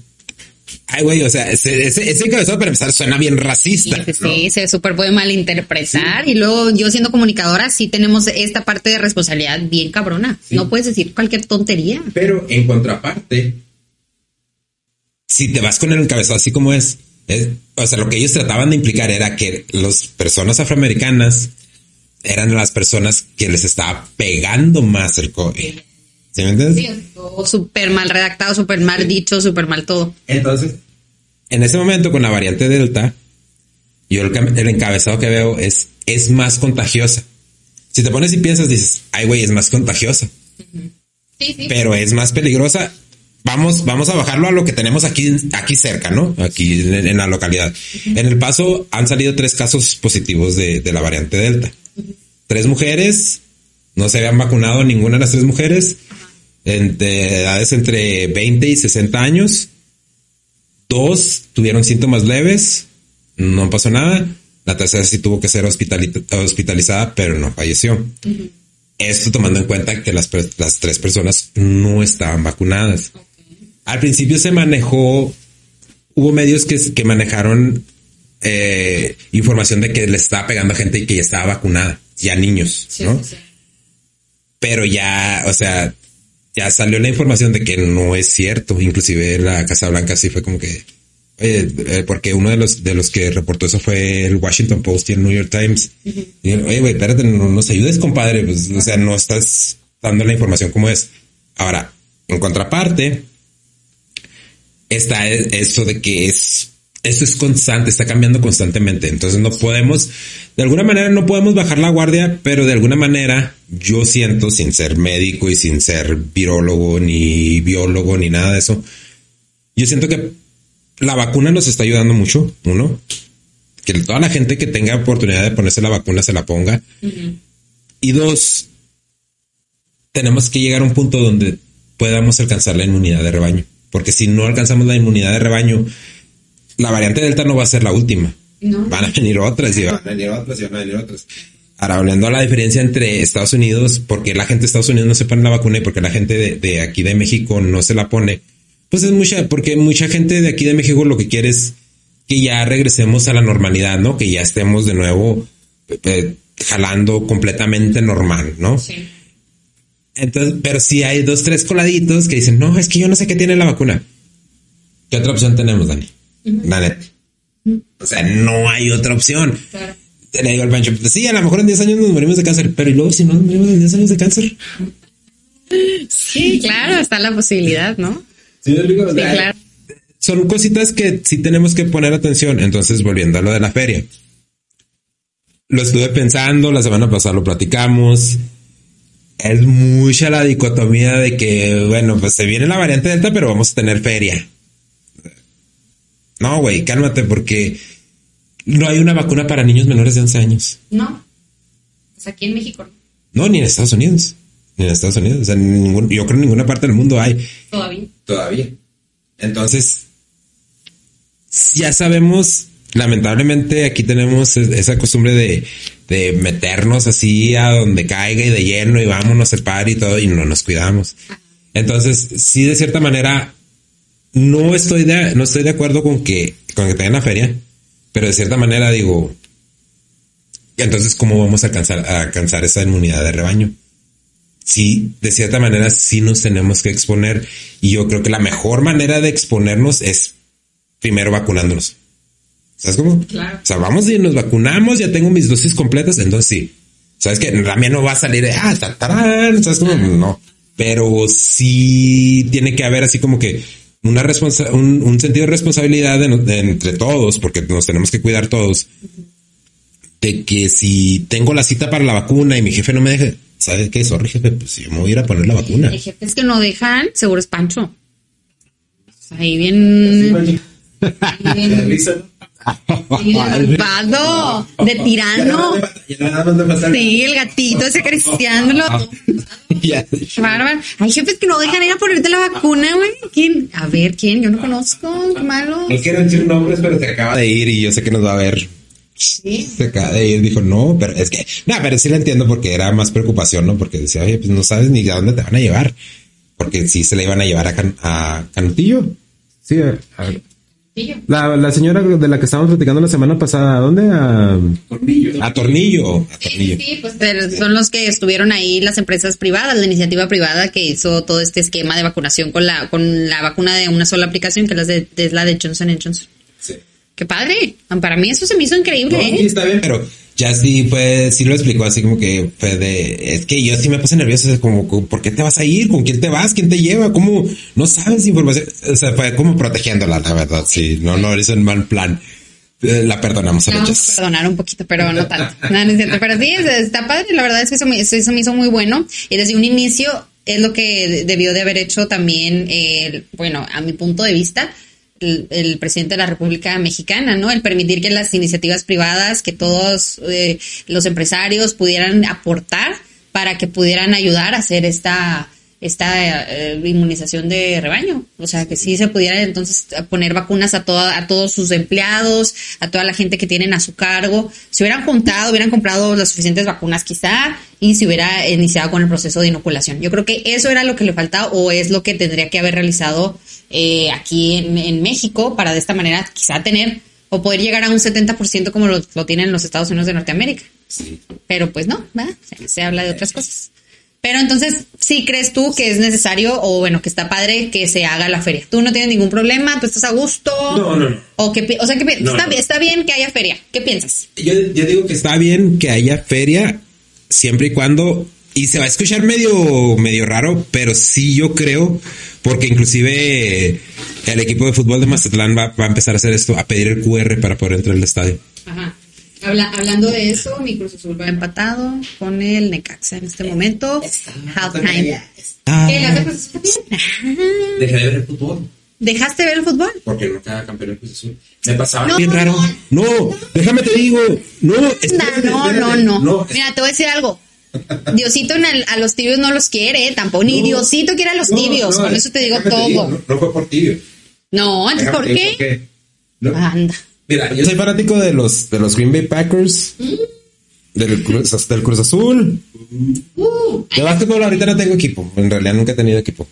S1: ay, güey, o sea, ese, ese, ese encabezado para empezar suena bien racista.
S2: sí,
S1: ¿no?
S2: sí, se súper puede malinterpretar. Y luego yo siendo comunicadora sí tenemos esta parte de responsabilidad bien cabrona.
S1: Sí.
S2: No puedes decir cualquier tontería.
S1: Pero en contraparte, si te vas con el encabezado así como es, es- o sea, lo que ellos trataban de implicar era que las personas afroamericanas eran las personas que les estaba pegando más el COVID. ¿Sí me entiendes?
S2: Todo súper mal redactado, súper mal dicho, súper mal todo.
S1: Entonces, en ese momento con la variante Delta, yo el, el encabezado que veo es, es más contagiosa. Si te pones y piensas, dices, ay, güey, es más contagiosa,
S2: Sí, sí.
S1: pero es más peligrosa. Vamos, vamos a bajarlo a lo que tenemos aquí, aquí cerca, ¿no? Aquí en, en la localidad. En el paso han salido tres casos positivos de, de la variante Delta. Tres mujeres, no se habían vacunado ninguna de las tres mujeres, entre edades entre 20 y 60 años. Dos tuvieron síntomas leves, no pasó nada. La tercera sí tuvo que ser hospitali- hospitalizada, pero no falleció. Esto tomando en cuenta que las, las tres personas no estaban vacunadas. Al principio se manejó, hubo medios que, que manejaron eh, información de que le estaba pegando a gente y que ya estaba vacunada, ya niños, ¿no? Pero ya, o sea, ya salió la información de que no es cierto. Inclusive la Casa Blanca sí fue como que, eh, porque uno de los de los que reportó eso fue el Washington Post y el New York Times. Y dijeron, oye, güey, espérate, no nos ayudes, compadre. Pues, o sea, no estás dando la información como es. Ahora, en contraparte, está e- esto de que es esto es constante, está cambiando constantemente. Entonces no podemos, de alguna manera no podemos bajar la guardia, pero de alguna manera yo siento, sin ser médico y sin ser virólogo, ni biólogo, ni nada de eso, yo siento que la vacuna nos está ayudando mucho, uno, que toda la gente que tenga oportunidad de ponerse la vacuna se la ponga. Y dos, tenemos que llegar a un punto donde podamos alcanzar la inmunidad de rebaño. Porque si no alcanzamos la inmunidad de rebaño, la variante Delta no va a ser la última.
S2: No.
S1: Van a venir otras y van a venir otras y van a venir otras. Ahora, hablando a la diferencia entre Estados Unidos, porque la gente de Estados Unidos no se pone la vacuna y porque la gente de, de aquí de México no se la pone, pues es mucha, porque mucha gente de aquí de México lo que quiere es que ya regresemos a la normalidad, ¿no? Que ya estemos de nuevo eh, jalando completamente normal, ¿no?
S2: Sí.
S1: Entonces, pero si hay dos, tres coladitos que dicen, no, es que yo no sé qué tiene la vacuna. ¿Qué otra opción tenemos, Dani? La neta. O sea, no hay otra opción.
S2: Claro.
S1: Le digo al Pancho, pues sí, a lo mejor en 10 años nos morimos de cáncer, pero y luego si no nos morimos en 10 años de cáncer.
S2: Sí, claro, está la posibilidad, ¿no?
S1: Sí,
S2: Sí, claro.
S1: Son cositas que sí tenemos que poner atención. Entonces, volviendo a lo de la feria. Lo estuve pensando, la semana pasada lo platicamos. Es mucha la dicotomía de que, bueno, pues se viene la variante Delta, pero vamos a tener feria. No, güey, cálmate porque no hay una vacuna para niños menores de 11 años.
S2: No. Pues aquí en México.
S1: No, ni en Estados Unidos. Ni en Estados Unidos. O sea, ningún, yo creo en ninguna parte del mundo hay.
S2: Todavía.
S1: Todavía. Entonces, ya sabemos, lamentablemente aquí tenemos esa costumbre de, de meternos así a donde caiga y de lleno y vámonos el par y todo y no nos cuidamos. Entonces, sí, de cierta manera, no estoy de, no estoy de acuerdo con que, con que tengan la feria, pero de cierta manera digo, entonces, ¿cómo vamos a alcanzar, a alcanzar esa inmunidad de rebaño? Sí, de cierta manera sí nos tenemos que exponer y yo creo que la mejor manera de exponernos es primero vacunándonos. ¿Sabes cómo?
S2: Claro.
S1: O sea, vamos y nos vacunamos, ya tengo mis dosis completas, entonces sí. ¿Sabes que También no va a salir de, ah, tatarán, ¿sabes cómo? No. Pero sí tiene que haber así como que una responsa un, un, sentido de responsabilidad de, de entre todos, porque nos tenemos que cuidar todos, de que si tengo la cita para la vacuna y mi jefe no me deja, ¿sabes qué? Sorry, jefe, pues yo me voy a ir a poner la vacuna.
S2: Hay jefes que no dejan, seguro es Pancho. Ahí bien... bien malvado, de tirano. Sí, el gatito ese acariciándolo. Bárbaro. Hay jefes que no dejan ir a ponerte la vacuna, güey. ¿Quién? A ver, ¿quién? Yo no conozco. Qué malo.
S1: No quiero decir nombres, pero se acaba de ir y yo sé que nos va a ver.
S2: Sí.
S1: Se acaba de ir. Dijo, no, pero es que, no, pero sí la entiendo porque era más preocupación, ¿no? Porque decía, oye, pues no sabes ni a dónde te van a llevar. Porque sí se le iban a llevar a, Can a Canutillo. Sí, a, a la, la, señora de la que estábamos platicando la semana pasada, ¿a dónde? A
S3: Tornillo.
S1: A Tornillo. A Tornillo.
S2: Sí, sí, pues pero son los que estuvieron ahí las empresas privadas, la iniciativa privada que hizo todo este esquema de vacunación con la con la vacuna de una sola aplicación, que es la de, es la de Johnson Johnson.
S1: Sí.
S2: Qué padre. Para mí eso se me hizo increíble.
S1: No,
S2: ¿eh?
S1: sí, está bien, pero ya sí fue, sí lo explicó así como que fue de, es que yo sí me puse nervioso, como, ¿por qué te vas a ir? ¿Con quién te vas? ¿Quién te lleva? ¿Cómo? No sabes información. O sea, fue como protegiéndola, la verdad, sí, no, no, es un mal plan. Eh, La perdonamos a muchos.
S2: perdonar un poquito, pero no tanto. No, no es cierto. Pero sí, está padre. La verdad es que eso me, eso me hizo muy bueno. Y desde un inicio es lo que debió de haber hecho también, eh, bueno, a mi punto de vista, el, el, presidente de la República Mexicana, ¿no? El permitir que las iniciativas privadas, que todos eh, los empresarios pudieran aportar para que pudieran ayudar a hacer esta esta eh, inmunización de rebaño, o sea que sí se pudiera entonces poner vacunas a toda, a todos sus empleados, a toda la gente que tienen a su cargo, se hubieran juntado, hubieran comprado las suficientes vacunas quizá y se hubiera iniciado con el proceso de inoculación. Yo creo que eso era lo que le faltaba o es lo que tendría que haber realizado eh, aquí en, en, México para de esta manera quizá tener o poder llegar a un 70% como lo, lo tienen los Estados Unidos de Norteamérica.
S1: Sí.
S2: Pero pues no, ¿verdad? Se, se habla de otras cosas. Pero entonces, ¿sí crees tú que es necesario o bueno, que está padre que se haga la feria? ¿Tú no tienes ningún problema? ¿Tú estás a gusto?
S1: No, no.
S2: ¿O, qué, o sea, que
S1: No,
S2: está,
S1: no.
S2: está bien que haya feria? ¿Qué piensas?
S1: Yo, yo digo que está bien que haya feria siempre y cuando y se va a escuchar medio medio raro, pero sí yo creo porque inclusive el equipo de fútbol de Mazatlán va, va a empezar a hacer esto, a pedir el QR para poder entrar al estadio.
S2: Ajá. Habla, hablando de eso, mi Cruz Azul va empatado con el Necaxa en este momento. Halftime.
S1: Ah,
S2: ¿Qué? ¿La Cruz Azul bien?
S1: Dejé de ver el fútbol
S2: ¿Dejaste ver el fútbol?
S1: porque no queda campeón el Cruz Azul. Me pasaba
S2: No.
S1: bien raro. No, déjame te digo. No, espérate,
S2: No, no,
S1: espérate.
S2: no, Mira, te voy a decir algo. Diosito en el- a los tibios no los quiere, ¿eh? tampoco. Ni
S1: No.
S2: Diosito quiere a los
S1: no,
S2: tibios.
S1: no,
S2: Con eso te digo todo.
S1: digo, no, no fue por tibio.
S2: No, ¿por
S1: te digo
S2: qué?
S1: No.
S2: Anda.
S1: Mira, yo soy fanático de los de los Green Bay Packers, del, Cruz, del Cruz Azul.
S2: Uh,
S1: De básquetbol ahorita no tengo equipo. En realidad nunca he tenido equipo.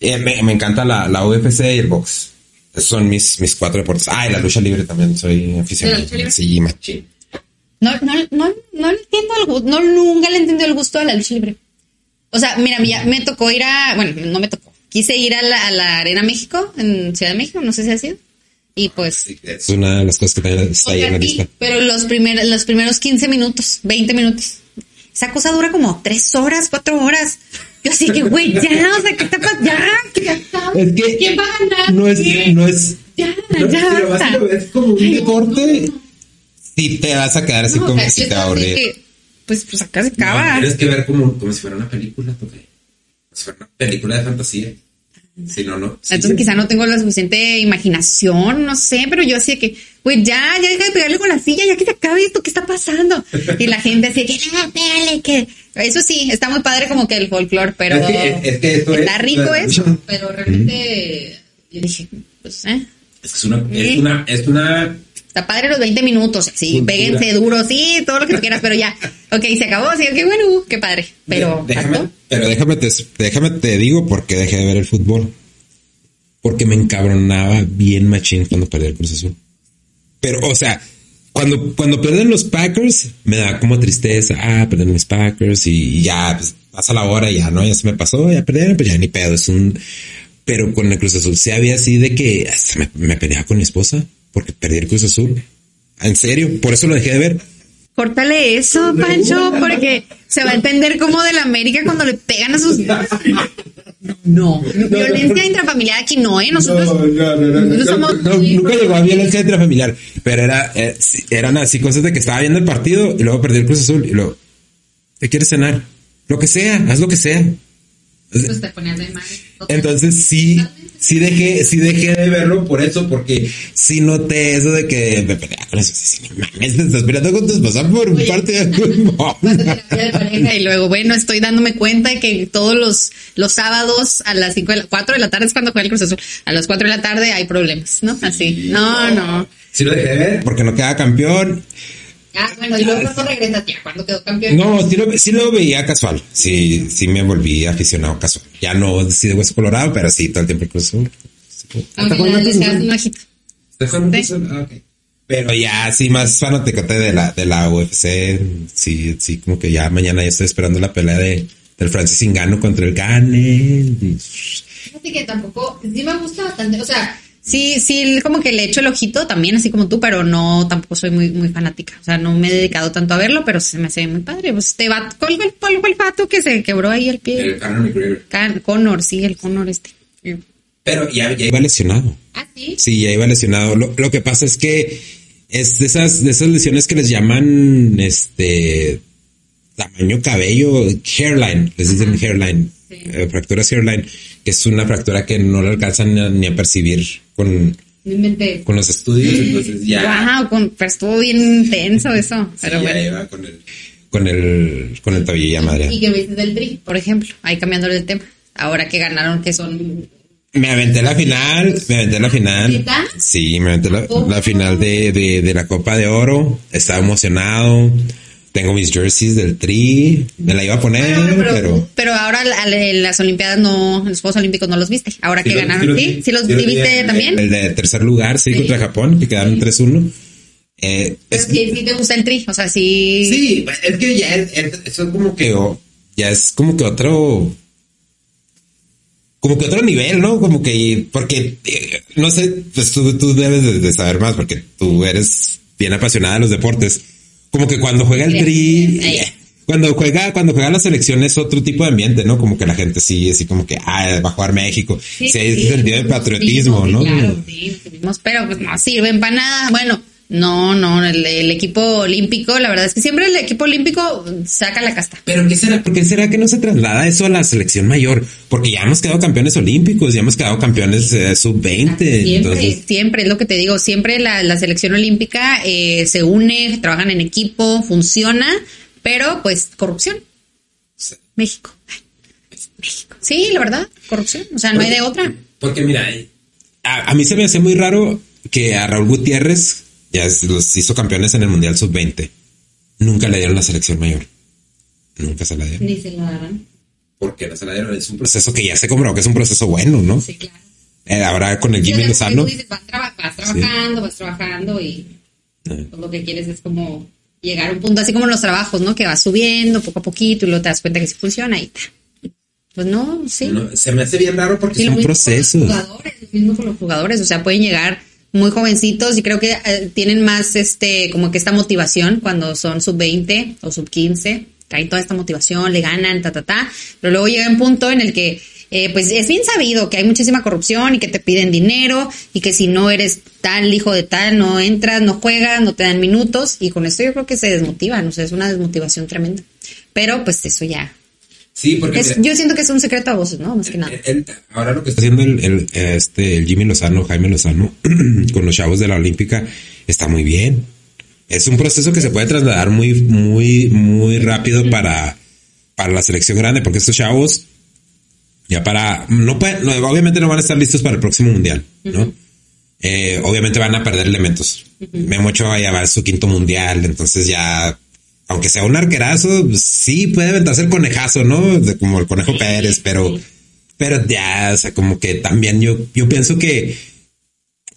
S1: Eh, me, me encanta la, la UFC y el box. Esos son mis, mis cuatro deportes. Ah, y la lucha libre también. Soy aficionado. Sí, machín.
S2: No, no, no, no le entiendo el gusto, no, nunca le entiendo el gusto a la lucha libre. O sea, mira, ya me tocó ir a, bueno, no me tocó. Quise ir a la, a la Arena México, en Ciudad de México, no sé si ha sido. Y pues,
S1: Es una de las cosas que también está ahí en la lista.
S2: pero los primeros, los primeros 15 minutos, 20 minutos. Esa cosa dura como 3 horas, 4 horas. Yo así que, güey, ya, o sea, ¿qué te pasa? Ya, que ya está.
S1: Es que
S2: ¿Quién va a ganar?
S1: no es, no es,
S2: Ya,
S1: no,
S2: ya.
S1: si a
S2: basta.
S1: ver como un deporte, sí te vas a quedar así
S2: No,
S1: como
S2: o sea,
S1: si te va a
S2: estaba así
S1: aburrir.
S2: que, Pues, pues acá se
S1: No,
S2: acaba.
S1: tienes que ver como, como si fuera una película, porque como si fuera una película de fantasía. Si no, no. Sí,
S2: Entonces
S1: sí.
S2: quizá no tengo la suficiente imaginación, no sé, pero yo así de que, pues ya, ya deja de pegarle con la silla, ya que se acabe esto, ¿qué está pasando? Y la gente así de que, no, pégale, que Eso sí, está muy padre como que el folclore, pero
S1: Es que- es que esto
S2: está
S1: es-
S2: rico
S1: es-
S2: eso. Pero realmente yo dije, pues, ¿eh?
S1: Es que es una, es una, es una
S2: Está padre los 20 minutos, sí, péguense duro, sí, todo lo que tú quieras, pero ya, ok, se acabó, sí, ok, bueno, uh, qué padre, pero
S1: De- déjame, pero déjame te, déjame te digo por qué dejé de ver el fútbol. Porque me encabronaba bien machín cuando perdía el Cruz Azul. Pero, o sea, cuando, cuando pierden los Packers, me da como tristeza. Ah, perdieron mis Packers y, y ya pues, pasa la hora, y ya no, ya se me pasó, ya perdieron, pues ya ni pedo. Es un. Pero con el Cruz Azul se había así de que me peleaba con mi esposa porque perdí el Cruz Azul. En serio, por eso lo dejé de ver.
S2: Córtale eso, Pancho, porque se va a entender como de la América cuando le pegan a sus... No, violencia intrafamiliar aquí no, ¿eh? Nosotros.
S1: No, nunca llegó a violencia intrafamiliar, pero era, eh, sí, eran así cosas de que estaba viendo el partido y luego perdí el Cruz Azul y luego, ¿te quieres cenar? Lo que sea, haz lo que sea.
S2: Pues te ponías de mal.
S1: Entonces sí, sí dejé, sí dejé de verlo por eso, porque sí noté eso de que me peleaba con eso. Sí, sí, mames, te estás peleando con tu esposa por
S2: Oye.
S1: partido de
S2: y luego, bueno, estoy dándome cuenta de que todos los, los sábados a las 5 de la, 4 de la tarde es cuando juega el Cruz Azul. A las 4 de la tarde hay problemas, ¿no? Así. No, no.
S1: Sí lo dejé de ver porque no quedaba campeón.
S2: Ah, bueno, y luego cuando regresas ya, cuando quedó campeón.
S1: No, sí lo, sí lo veía casual. Sí, sí me volví aficionado casual. Ya no así de hueso colorado, pero sí todo el tiempo el Cruz Azul.
S2: Aunque le deseas un ojito.
S1: Pero ya sí más fanaticote de la, de la UFC. Sí, sí, como que ya mañana ya estoy esperando la pelea de, del Francis Ngannou contra el Gane.
S2: Fíjate que tampoco, sí me gusta bastante, o sea, sí, sí, como que le echo el ojito también, así como tú, pero no, tampoco soy muy, muy fanática, o sea, no me he dedicado tanto a verlo, pero se me hace muy padre, pues te va, ¿cuál el, cuál fue el pato que se quebró ahí el pie?
S1: Conor McGregor.
S2: Can- Connor, sí, el Connor este.
S1: Pero ya, ya iba lesionado.
S2: Ah, sí.
S1: Sí, ya iba lesionado. Lo, lo que pasa es que es de esas, de esas lesiones que les llaman este tamaño cabello, hairline, les dicen
S2: Ajá.
S1: hairline,
S2: Sí.
S1: eh, fracturas hairline, que es una fractura que no le alcanzan ni a, ni a percibir con, con los estudios. Entonces ya,
S2: Wow, con, pero estuvo bien intenso eso,
S1: sí,
S2: pero
S1: ya
S2: bueno.
S1: iba con el, con el, con el tobillo ya madre.
S2: Y que me dices del tri, por ejemplo, ahí cambiándole el tema. Ahora que ganaron, que son
S1: Me aventé la final, me aventé la final.
S2: ¿Neta?
S1: Sí, me aventé la, la final de, de, de la Copa de Oro. Estaba emocionado. Tengo mis jerseys del Tri. Me la iba a poner,
S2: Bueno,
S1: pero.
S2: pero, pero ahora en las Olimpiadas no, en los Juegos Olímpicos no los viste. Ahora que ganaron, ¿sí? ¿Sí los
S1: sí lo-
S2: viste
S1: el-
S2: también?
S1: El de tercer lugar, sí,
S2: Sí.
S1: contra Japón, que quedaron 3-1. Eh,
S2: Pero
S1: es-
S2: sí, sí te gusta el tri, o sea, sí.
S1: Sí, es que ya es, es- eso es como que ya es como que otro como que otro nivel, ¿no? Como que porque eh, no sé, pues tú, tú debes de, de saber más porque tú eres bien apasionada de los deportes. Como que cuando juega el tri, eh, cuando juega cuando juega la selección es otro tipo de ambiente, ¿no? Como que la gente sí, así como que ah, va a jugar México. Sí, hay ese sentido de patriotismo, ¿no?
S2: sí, Claro, sí, nos vimos, pero pues no sirven para nada. Bueno, no, no, el, el equipo olímpico, la verdad es que siempre el equipo olímpico saca la casta.
S1: Pero ¿qué será? ¿Por qué será que no se traslada eso a la selección mayor? Porque ya hemos quedado campeones olímpicos, ya hemos quedado campeones eh, sub-20.
S2: Siempre,
S1: Entonces,
S2: siempre, es lo que te digo, siempre la, la selección olímpica eh, se une, trabajan en equipo, funciona, pero pues corrupción. México. México. Sí, la verdad, corrupción. O sea, no hay de otra.
S1: Porque mira, a, a mí se me hace muy raro que a Raúl Gutiérrez ya es- los hizo campeones en el Mundial Sub-20. Nunca le dieron la selección mayor. Nunca se la dieron.
S2: Ni se lo darán.
S1: ¿Por qué no se la dieron? Es un proceso que ya se comprobó que es un proceso bueno, ¿no?
S2: Sí, claro.
S1: Eh, ahora con el Jimmy
S2: Sí,
S1: Lozano.
S2: dices, vas, traba- vas trabajando, vas trabajando y
S1: eh,
S2: pues, lo que quieres es como llegar a un punto así como en los trabajos, ¿no? Que vas subiendo poco a poquito y luego te das cuenta que sí funciona y ta. Pues no, sí.
S1: no, se me hace bien raro porque son
S2: con los
S1: procesos.
S2: jugadores, lo mismo con los jugadores, o sea, pueden llegar muy jovencitos y creo que eh, tienen más este como que esta motivación cuando son sub 20 o sub 15, traen toda esta motivación, le ganan, ta ta ta, pero luego llega un punto en el que eh, pues es bien sabido que hay muchísima corrupción y que te piden dinero y que si no eres tal hijo de tal no entras, no juegas, no te dan minutos y con esto yo creo que se desmotivan, o sea, es una desmotivación tremenda. Pero pues eso ya.
S1: Sí, porque
S2: Es,
S1: mira,
S2: yo siento que es un secreto a voces, ¿no? Más que nada.
S1: el- ahora lo que está haciendo el, el, este, el Jimmy Lozano, Jaime Lozano, con los chavos de la Olímpica, está muy bien. Es un proceso que se puede trasladar muy, muy, muy rápido para, para la selección grande, porque estos chavos ya para, no pueden, obviamente no van a estar listos para el próximo mundial, ¿no? Eh, obviamente van a perder elementos. Me mucho va a llevar su quinto mundial, entonces ya, aunque sea un arquerazo, sí puede aventarse el conejazo, ¿no? De, como el conejo Pérez, pero, pero ya, o sea, como que también yo, yo pienso que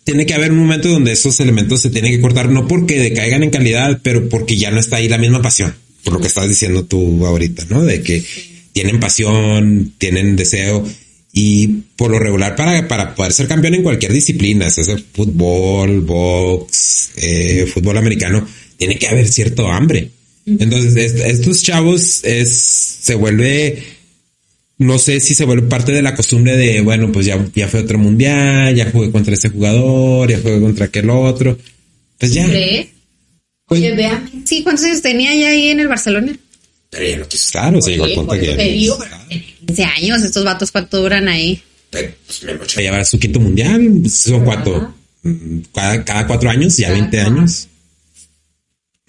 S1: tiene que haber un momento donde esos elementos se tienen que cortar, no porque decaigan en calidad, pero porque ya no está ahí la misma pasión, por lo que estás diciendo tú ahorita, ¿no? De que tienen pasión, tienen deseo y por lo regular para, para poder ser campeón en cualquier disciplina, es fútbol, box, eh, fútbol americano, tiene que haber cierto hambre. Entonces, estos chavos es, se vuelve, no sé si se vuelve parte de la costumbre de, bueno, pues ya, ya fue otro mundial, ya jugué contra este jugador, ya jugué contra aquel otro. Pues ya.
S2: Pues, Oye, vean. Sí, ¿cuántos años tenía ya ahí en el Barcelona?
S1: Pero claro, se llegó al punto que.
S2: 15 años, estos vatos, ¿cuánto duran ahí?
S1: Pero, pues, me a llevar su quinto mundial, son cuatro. Cada, cada cuatro años, ya 20 años.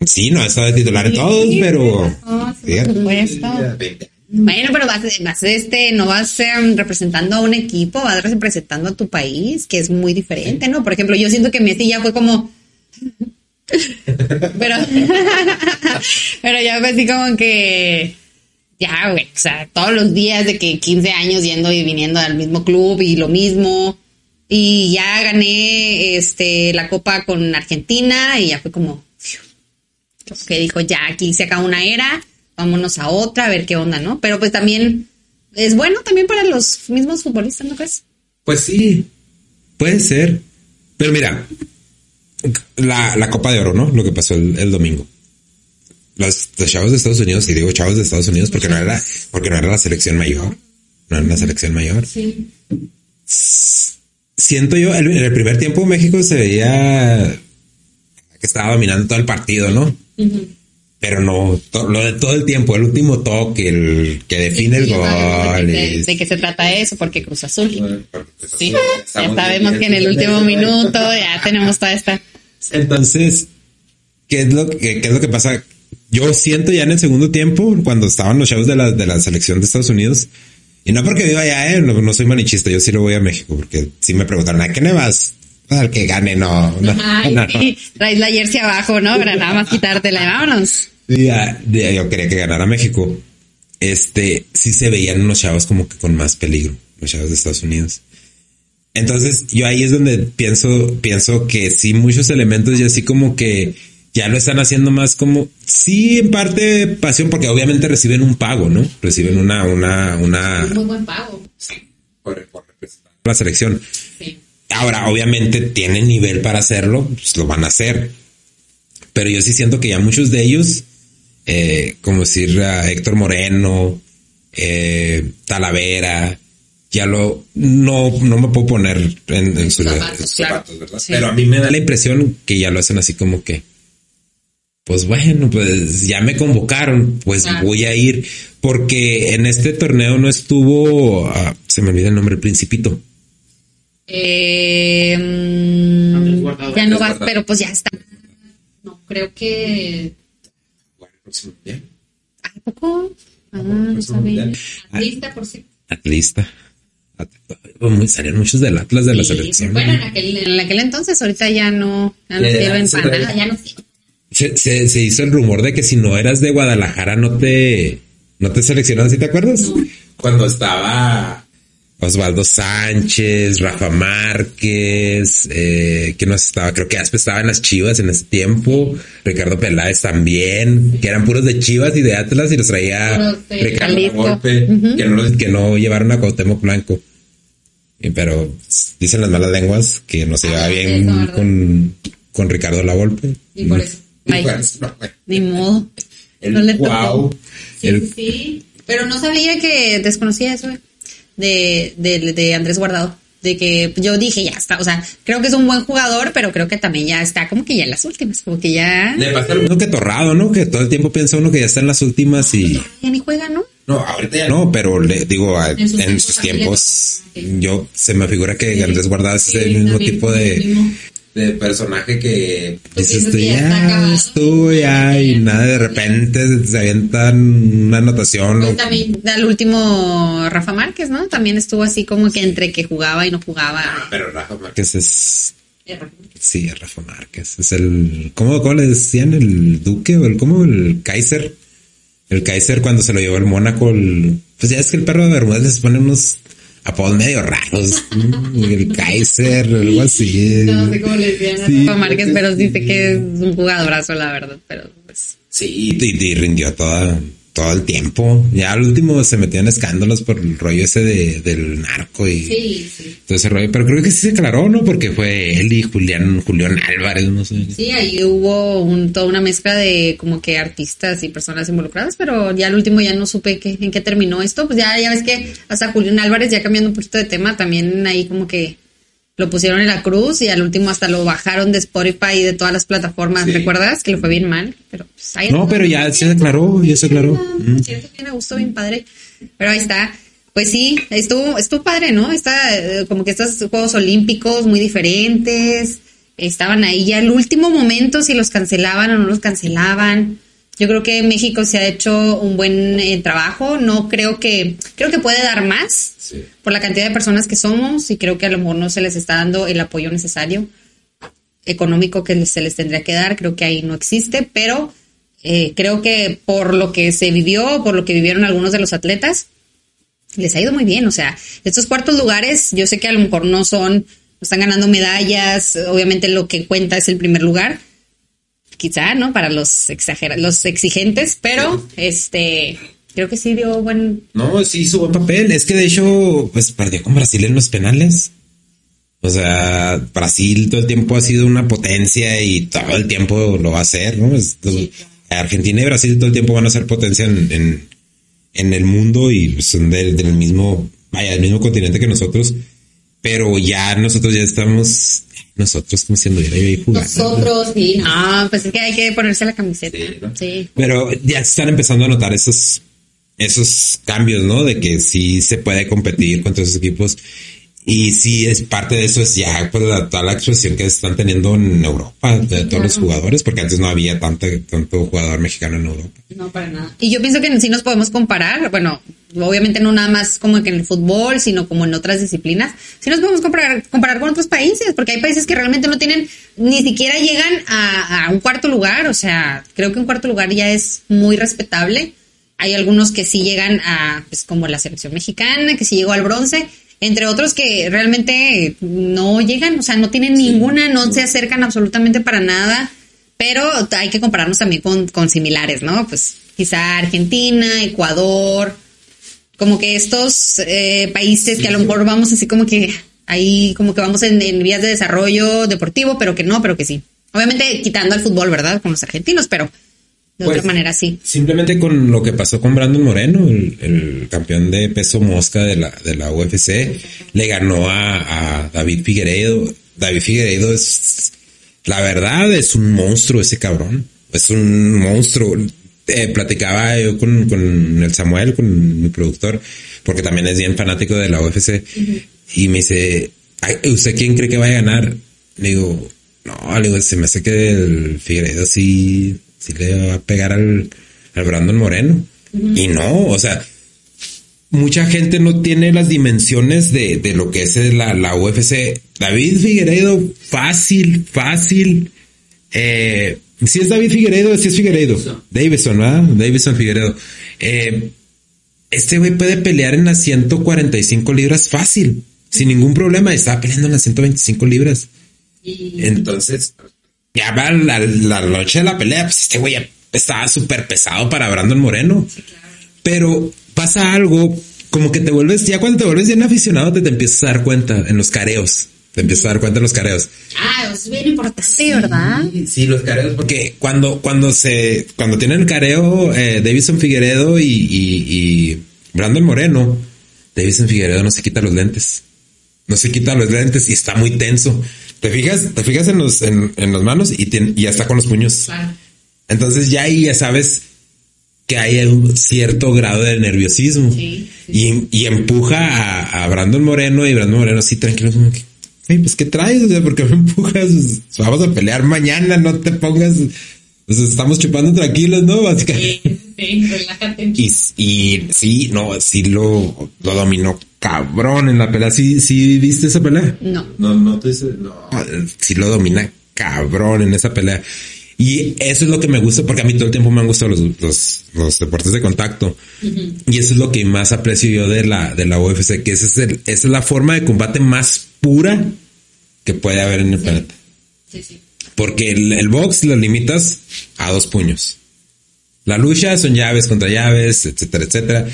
S1: Sí, no ha estado de titular en todos, pero.
S2: Bueno, pero vas, vas este, no vas um, representando a un equipo, vas representando a tu país, que es muy diferente, ¿no? Por ejemplo, yo siento que Messi ya fue como pero, pero ya fue así como que, ya, güey, o sea, todos los días de que 15 años yendo y viniendo al mismo club y lo mismo. Y ya gané este, la copa con Argentina y ya fue como, que dijo, ya aquí se acaba una era, vámonos a otra, a ver qué onda, ¿no? Pero pues también es bueno también para los mismos futbolistas, ¿no crees?
S1: Pues sí, puede ser. Pero mira, la, la Copa de Oro, ¿no? Lo que pasó el, domingo. Los, chavos de Estados Unidos, y digo chavos de Estados Unidos porque no era, porque no era la selección mayor. No era la selección mayor. Sí. Siento yo, en el primer tiempo México se veía que estaba dominando todo el partido, ¿no? Pero no, lo de todo el tiempo, el último toque, el que define el gol.
S2: De, qué se trata eso? Porque Cruz Azul. sí, ya sabemos que en el último minuto ya tenemos toda esta
S1: entonces, ¿qué es lo que, qué es lo que pasa? Yo siento ya en el segundo tiempo, cuando estaban los shows de la, de la selección de Estados Unidos, y no porque viva allá, eh, no, soy manichista, yo sí lo voy a México, porque si me preguntaron, ¿a qué le vas? Al que gane, no. no,
S2: Traes la jersey abajo, ¿no? Para nada más quitártela, vámonos.
S1: Ya, yo quería que ganara México. Este, sí se veían unos chavos como que con más peligro, los chavos de Estados Unidos. Entonces yo ahí es donde pienso, pienso que sí, muchos elementos y así como que ya lo están haciendo más como, sí, en parte pasión, porque obviamente reciben un pago, ¿no? Reciben una, una, una...
S2: muy buen pago.
S1: Sí, por, representar la selección. Sí. Ahora, obviamente tienen nivel para hacerlo, pues lo van a hacer. Pero yo sí siento que ya muchos de ellos, eh, como decir a Héctor Moreno, eh, Talavera, ya lo no, no me puedo poner en, sus zapatos, ¿verdad? Pero a mí me da la impresión que ya lo hacen así como que, pues bueno, pues ya me convocaron, pues voy a ir, porque en este torneo no estuvo, ah, se me olvida el nombre, el Principito.
S2: Eh, ya no va, pero pues ya está. No, creo que. ¿A poco? Ah, no sabía. Atlista, por cierto.
S1: Atlista. Salían muchos del Atlas de la selección.
S2: Bueno, en aquel, en aquel, entonces, ahorita ya no, ya no sirven para nada, ya no
S1: se, se, se, hizo el rumor de que si no eras de Guadalajara no te, no te seleccionaron, ¿sí te acuerdas? Cuando estaba Osvaldo Sánchez, Rafa Márquez, eh, que no estaba, creo que Aspe estaba en las Chivas en ese tiempo, Ricardo Peláez también, que eran puros de Chivas y de Atlas y los traía Ricardo Golpe, que, no, que no llevaron a Cuauhtémoc Blanco pero dicen las malas lenguas que no se lleva ah, bien con, con, Ricardo La Volpe.
S2: Y por eso. Ni modo. no le wow. Sí, sí. Pero no sabía que desconocía eso eh, de, de, de Andrés Guardado de que yo dije, ya está, o sea, creo que es un buen jugador, pero creo que también ya está como que ya en las últimas, como que ya...
S1: Le pasa lo mismo que Torrado, ¿no? Que todo el tiempo piensa uno que ya está en las últimas y...
S2: Ya, ni juega, ¿no?
S1: No, ahorita ya no, pero le digo, en sus, tiempos, yo se me figura que Andrés Guardado es el mismo tipo de... de personaje que dices tú ya estuvo ya y nada de repente se avientan una anotación.
S2: Pues también al último Rafa Márquez, ¿no? También estuvo así como que entre que jugaba y no jugaba.
S1: Ah, pero Rafa Márquez es Sí, Rafa Márquez. Es el. ¿Cómo, ¿Cómo, le decían? ¿El Duque o el cómo? El Kaiser. El Kaiser cuando se lo llevó el Mónaco. pues ya es que el perro de Bermúdez les pone unos apodos medio raros. el Kaiser, algo así.
S2: No sé cómo le decían a Rafa Márquez, pero dice que es un jugadorazo, la verdad. Pero pues.
S1: Sí, y, y rindió toda todo el tiempo. Ya al último se metían escándalos por el rollo ese de, del narco y
S2: sí, sí.
S1: todo ese rollo. Pero creo que sí se aclaró, ¿no? Porque fue él y Julián, Julián Álvarez, no sé.
S2: Sí, ahí hubo un, toda una mezcla de como que artistas y personas involucradas, pero ya al último ya no supe que, en qué terminó esto. Pues ya, ya ves que hasta Julián Álvarez, ya cambiando un poquito de tema, también ahí como que lo pusieron en la cruz y al último hasta lo bajaron de Spotify y de todas las plataformas. ¿Recuerdas? Que le fue bien mal. Pero
S1: pues, no, pero ya se aclaró, ya se aclaró.
S2: Sí, me gustó bien padre. Pero ahí está. Pues sí, estuvo, estuvo padre, ¿no? Está eh, como que estos Juegos Olímpicos muy diferentes. Estaban ahí ya al último momento si los cancelaban o no los cancelaban. Yo creo que México se ha hecho un buen eh, trabajo. No creo que, creo que puede dar más por la cantidad de personas que somos y creo que a lo mejor no se les está dando el apoyo necesario económico que se les tendría que dar. Creo que ahí no existe, pero eh, creo que por lo que se vivió, por lo que vivieron algunos de los atletas, les ha ido muy bien. O sea, estos cuartos lugares, yo sé que a lo mejor no son, no están ganando medallas, obviamente lo que cuenta es el primer lugar, quizá, ¿no? Para los exagera los exigentes, pero este creo que sí dio buen.
S1: No, sí hizo buen papel. Es que de hecho, pues perdió con Brasil en los penales. O sea, Brasil todo el tiempo ha sido una potencia y todo el tiempo lo va a hacer, ¿no? Argentina y Brasil todo el tiempo van a ser potencia en, en, el mundo y son del, del mismo, vaya, del mismo continente que nosotros. Pero ya nosotros ya estamos nosotros como siendo ahí
S2: jugando. Nosotros, sí, no, pues es que hay que ponerse la camiseta. Sí,
S1: Pero ya están empezando a notar esos, esos cambios, ¿no? De que sí se puede competir contra esos equipos y sí, es parte de eso es ya pues, la, toda la expresión que están teniendo en Europa de todos los jugadores, porque antes no había tanto, tanto jugador mexicano en Europa.
S2: No, para nada. Y yo pienso que sí nos podemos comparar, bueno, obviamente no nada más como que en el fútbol, sino como en otras disciplinas. Sí nos podemos comparar, comparar con otros países, porque hay países que realmente no tienen, ni siquiera llegan a, a un cuarto lugar, o sea, creo que un cuarto lugar ya es muy respetable. Hay algunos que sí llegan a, pues como la selección mexicana, que sí llegó al bronce entre otros que realmente no llegan, o sea, no tienen ninguna, no se acercan absolutamente para nada, pero hay que compararnos también con, similares, ¿no? Pues quizá Argentina, Ecuador, como que estos eh, países que a lo mejor vamos así como que ahí como que vamos en, en, vías de desarrollo deportivo, pero que no, pero que sí. Obviamente quitando al fútbol, ¿verdad? Con los argentinos, pero de otra pues, manera sí.
S1: Simplemente con lo que pasó con Brandon Moreno, el, campeón de peso mosca de la, de la UFC, le ganó a, David Figueiredo. David Figueiredo es, la verdad, es un monstruo ese cabrón. Es un monstruo. Eh, platicaba yo con, el Samuel, con mi productor, porque también es bien fanático de la UFC, y me dice, ¿usted quién cree que va a ganar? Le digo, no, le digo, se me hace que el Figueiredo sí si le va a pegar al, al Brandon Moreno. Y no, o sea, mucha gente no tiene las dimensiones de, de lo que es la, la, UFC. David Figueiredo, fácil, fácil. Eh, si es David Figueiredo, si es Figueiredo. Davidson, ¿verdad? Davidson Figueiredo. Eh, este güey puede pelear en las 145 libras fácil, sin ningún problema. Estaba peleando en las 125 libras. Entonces, ya va la, noche de la pelea, pues este güey estaba súper pesado para Brandon Moreno. Pero pasa algo, como que te vuelves, ya cuando te vuelves bien aficionado, te, te empiezas a dar cuenta en los careos. Te empiezas a dar cuenta en los careos.
S2: Ah, es bien importante, ¿verdad?
S1: Sí, los careos, porque cuando, cuando se, cuando tienen el careo, eh, Davison Figueredo y, y, Brandon Moreno, Davison Figueredo no se quita los lentes. No se quita los lentes y está muy tenso. Te fijas, te fijas en los, en, en las manos y, y ya está con los puños. Entonces ya ahí ya sabes que hay un cierto grado de nerviosismo. Y, y, empuja a, a, Brandon Moreno y Brandon Moreno así tranquilo, pues ¿qué traes? O sea, ¿por qué me empujas? Pues, vamos a pelear mañana, no te pongas. Pues estamos chupando tranquilos, ¿no?
S2: Básicamente. Sí, relájate.
S1: Y, y sí, no, sí lo, lo dominó cabrón en la pelea. ¿Sí, sí viste esa pelea?
S2: No.
S1: No, no te dice, no. Sí lo domina cabrón en esa pelea. Y eso es lo que me gusta, porque a mí todo el tiempo me han gustado los, los, deportes de contacto. Y eso es lo que más aprecio yo de la, de la UFC, que esa es, esa es la forma de combate más pura que puede haber en el planeta.
S2: Sí, sí.
S1: Porque el, el, box lo limitas a dos puños. La lucha son llaves contra llaves, etcétera, etcétera.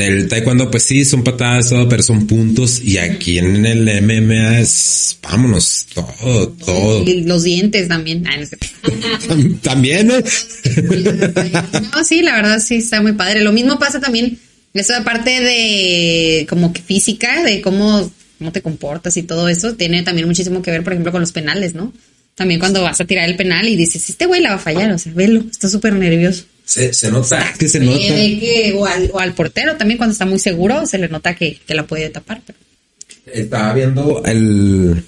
S1: El taekwondo, pues sí, son patadas, todo, pero son puntos. Y aquí en el MMA es, vámonos, todo, todo.
S2: Y los dientes también. Ah,
S1: también, ¿eh?
S2: no, sí, la verdad sí está muy padre. Lo mismo pasa también, eso aparte de como que física, de cómo, cómo te comportas y todo eso, tiene también muchísimo que ver, por ejemplo, con los penales, ¿no? También cuando vas a tirar el penal y dices, este güey la va a fallar, o sea, velo, está súper nervioso.
S1: Se, se nota. que se nota.
S2: o, al, o, al, portero también cuando está muy seguro se le nota que, que la puede tapar. Pero...
S1: Estaba viendo el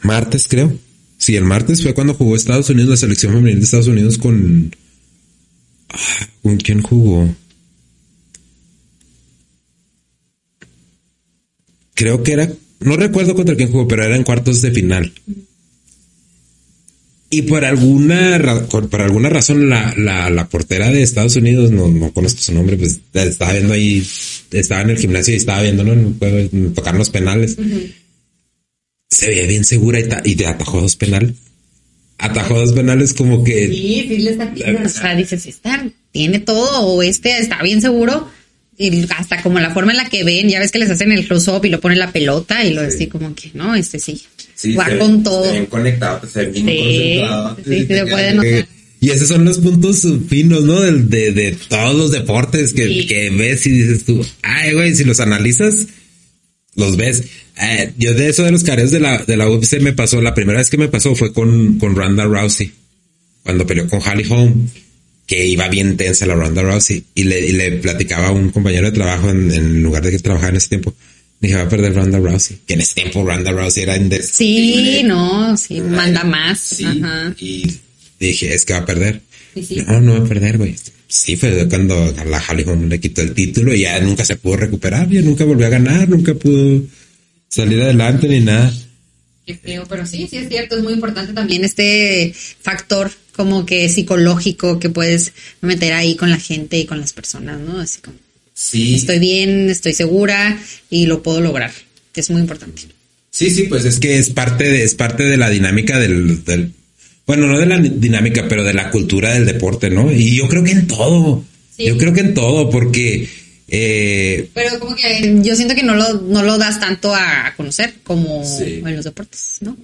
S1: martes, creo. Sí, el martes fue cuando jugó Estados Unidos, la selección femenil de Estados Unidos con... Ah, ¿Con quién jugó? Creo que era... No recuerdo contra quién jugó, pero era en cuartos de final. Y por alguna, por alguna razón, la, la, la portera de Estados Unidos, no, no conozco su nombre, pues estaba viendo ahí, estaba en el gimnasio y estaba viendo, ¿no? Tocar los penales. Se veía bien segura y, y te atajó dos penales. Atajó dos penales como que.
S2: Sí, sí, le está O sea, dices, está, tiene todo, o este está bien seguro. Y hasta como la forma en la que ven, ya ves que les hacen el close-up y lo ponen la pelota y lo así como que, no, este sí.
S1: Sí,
S2: va con todo.
S1: Se ven conectados, se ven
S2: sí, Sí, se puede notar.
S1: Y esos son los puntos finos, ¿no? De, de, de todos los deportes que, que, ves y dices tú, ay, güey, si los analizas, los ves. Eh, yo de eso de los careos de la, de la UFC me pasó, la primera vez que me pasó fue con, con Ronda Rousey, cuando peleó con Holly Holm, que iba bien tensa la Ronda Rousey, y le, y le platicaba a un compañero de trabajo en, en lugar de que trabajaba en ese tiempo Dije, va a perder Ronda Rousey. Que en ese tiempo Ronda Rousey era
S2: Sí, no, sí, manda más.
S1: Sí, y dije, es que va a perder. No, no va a perder, güey. Sí, fue cuando a la Hollywood le quitó el título y ya nunca se pudo recuperar, ya nunca volvió a ganar, nunca pudo salir adelante ni nada.
S2: Qué feo, pero sí, sí es cierto, es muy importante también este factor como que psicológico que puedes meter ahí con la gente y con las personas, ¿no? Así como
S1: Sí.
S2: Estoy bien, estoy segura y lo puedo lograr. Es muy importante.
S1: Sí, sí, pues es que es parte de, es parte de la dinámica del, del bueno, no de la dinámica, pero de la cultura del deporte, ¿no? Y yo creo que en todo. Yo creo que en todo, porque eh,
S2: pero como que yo siento que no lo, no lo das tanto a conocer como en los deportes, ¿no?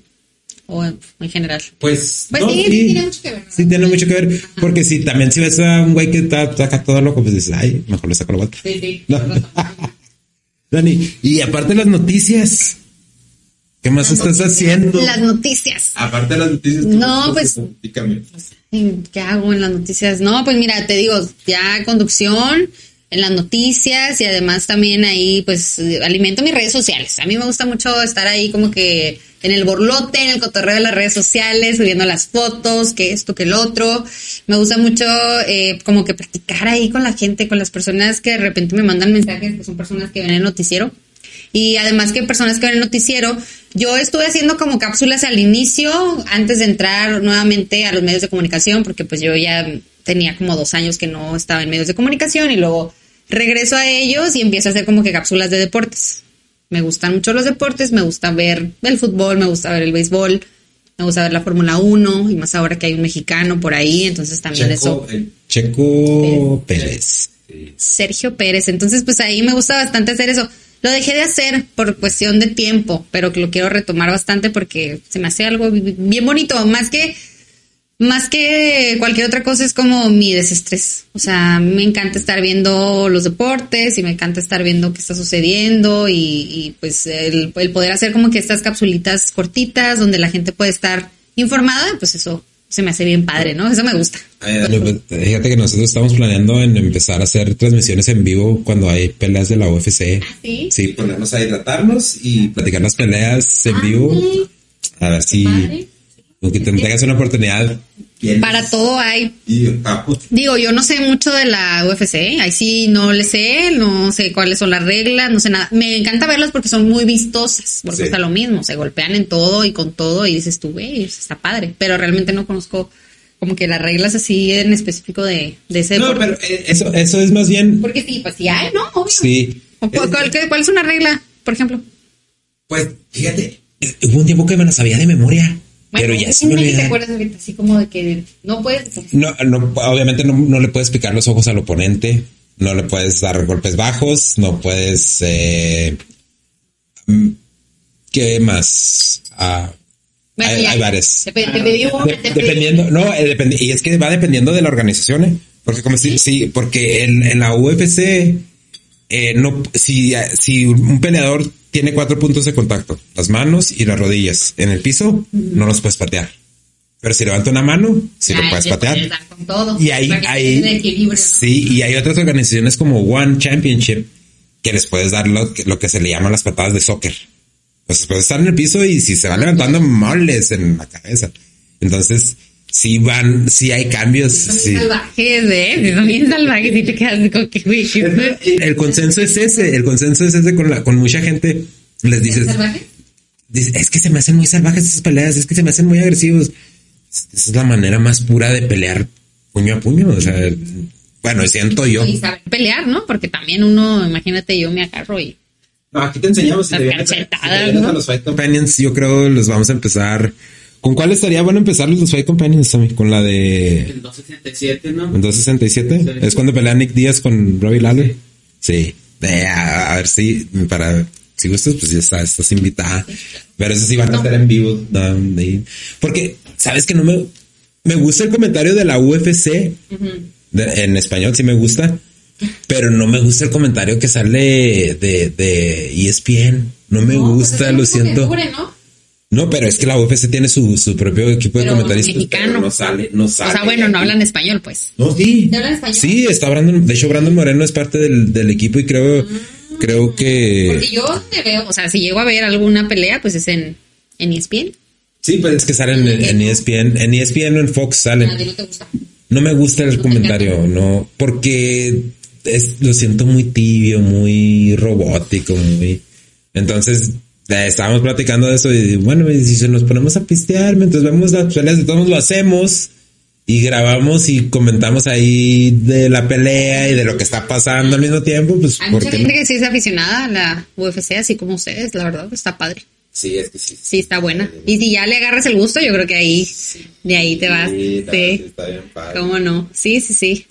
S2: O en general?
S1: Pues,
S2: pues sí, tiene mucho que ver.
S1: Sí, tiene mucho que ver. Porque si también si ves a un güey que está, acá todo loco, pues dices, ay, mejor le saco la vuelta.
S2: Sí, sí.
S1: Dani, y aparte las noticias. ¿Qué más estás haciendo?
S2: Las noticias.
S1: Aparte de las noticias.
S2: No, pues. ¿Qué hago en las noticias? No, pues mira, te digo, ya conducción en las noticias y además también ahí pues alimento mis redes sociales. A mí me gusta mucho estar ahí como que en el borlote, en el cotorreo de las redes sociales, subiendo las fotos, que esto, que el otro. Me gusta mucho eh, como que practicar ahí con la gente, con las personas que de repente me mandan mensajes, que son personas que ven el noticiero. Y además que personas que ven el noticiero, yo estuve haciendo como cápsulas al inicio, antes de entrar nuevamente a los medios de comunicación, porque pues yo ya tenía como dos años que no estaba en medios de comunicación y luego regreso a ellos y empiezo a hacer como que cápsulas de deportes. Me gustan mucho los deportes, me gusta ver el fútbol, me gusta ver el béisbol, me gusta ver la Fórmula 1 y más ahora que hay un mexicano por ahí, entonces también eso.
S1: Checo Pérez.
S2: Sergio Pérez, entonces pues ahí me gusta bastante hacer eso. Lo dejé de hacer por cuestión de tiempo, pero que lo quiero retomar bastante porque se me hace algo bien bonito, más que más que cualquier otra cosa es como mi desestrés. O sea, me encanta estar viendo los deportes y me encanta estar viendo qué está sucediendo y, pues el, poder hacer como que estas capsulitas cortitas donde la gente puede estar informada, pues eso se me hace bien padre, ¿no? Eso me gusta.
S1: Pues, fíjate que nosotros estamos planeando en empezar a hacer transmisiones en vivo cuando hay peleas de la UFC.
S2: ¿Ah, sí?
S1: Sí, ponernos a hidratarnos y platicar las peleas en vivo. A ver si aunque te tengas una oportunidad.
S2: Para todo hay. Digo, yo no sé mucho de la UFC, ahí sí no le sé, no sé cuáles son las reglas, no sé nada. Me encanta verlas porque son muy vistosas, porque está lo mismo, se golpean en todo y con todo y dices tú, güey, está padre, pero realmente no conozco como que las reglas así en específico de, de ese
S1: No, pero eh, eso, eso es más bien.
S2: Porque sí, pues sí hay, ¿no? Obvio.
S1: Sí.
S2: ¿Cuál, cuál, es una regla, por ejemplo?
S1: Pues fíjate, hubo un tiempo que me la sabía de memoria pero ya se me
S2: olvidó. ¿Te acuerdas ahorita? Así como de que no puedes.
S1: No, no obviamente no, no, le puedes picar los ojos al oponente, no le puedes dar golpes bajos, no puedes. Eh, mm, ¿Qué más? Ah, hay, hay, varios. dependiendo, no, eh, y es que va dependiendo de la organización, ¿eh? Porque como si, sí, porque en, en la UFC, eh, no, si, si un peleador tiene cuatro puntos de contacto, las manos y las rodillas. En el piso no los puedes patear. Pero si levanta una mano, sí lo puedes patear. y ahí, hay, sí, y hay otras organizaciones como One Championship que les puedes dar lo, lo que se le llama las patadas de soccer. Pues puedes estar en el piso y si se va levantando moles en la cabeza. Entonces, sí van, sí hay cambios. sí.
S2: salvajes, ¿eh? Son bien salvajes y te quedas con que, güey.
S1: El consenso es ese, el consenso es ese con la, con mucha gente. Les dices, es que se me hacen muy salvajes esas peleas, es que se me hacen muy agresivos. Esa es la manera más pura de pelear puño a puño. O sea, bueno, siento yo.
S2: Y saber pelear, ¿no? Porque también uno, imagínate, yo me agarro y.
S1: No, aquí te enseñamos. Si te vienes, a los Fight Companions, yo creo los vamos a empezar ¿Con cuál estaría bueno empezar los Fight Companions, Sammy? Con la
S3: de... El 267, ¿no?
S1: ¿El 267? ¿Es cuando pelea Nick Díaz con Robbie Lawler? Sí. a, ver si, para, si gustas, pues ya está, estás invitada. Pero eso sí van a estar en vivo. porque, ¿sabes que no me, me gusta el comentario de la UFC? en español sí me gusta. Pero no me gusta el comentario que sale de, de ESPN. No me pues gusta, lo siento. No, pero es que la UFC tiene su, su propio equipo de comentaristas.
S2: Mexicano.
S1: No sale, no sale.
S2: O sea, bueno, no hablan español, pues.
S1: No, sí. hablan español? Sí, está Brandon. De hecho, Brandon Moreno es parte del, del equipo y creo, ah. creo que.
S2: Porque yo te veo, o sea, si llego a ver alguna pelea, pues es en, en ESPN.
S1: Sí, pues es que salen en, en, ESPN. En ESPN o en Fox salen.
S2: no te gusta?
S1: No me gusta el comentario, no, porque es, lo siento muy tibio, muy robótico, muy. Entonces, estábamos platicando de eso y bueno, si se nos ponemos a pistear mientras vemos las peleas, de todos lo hacemos y grabamos y comentamos ahí de la pelea y de lo que está pasando al mismo tiempo, pues
S2: hay mucha gente que sí es aficionada a la UFC, así como ustedes, la verdad, está padre.
S1: Sí, es que sí.
S2: Sí, está buena. Y si ya le agarras el gusto, yo creo que ahí, de ahí te vas.
S1: Sí, está bien padre.
S2: ¿Cómo no? Sí, sí, sí.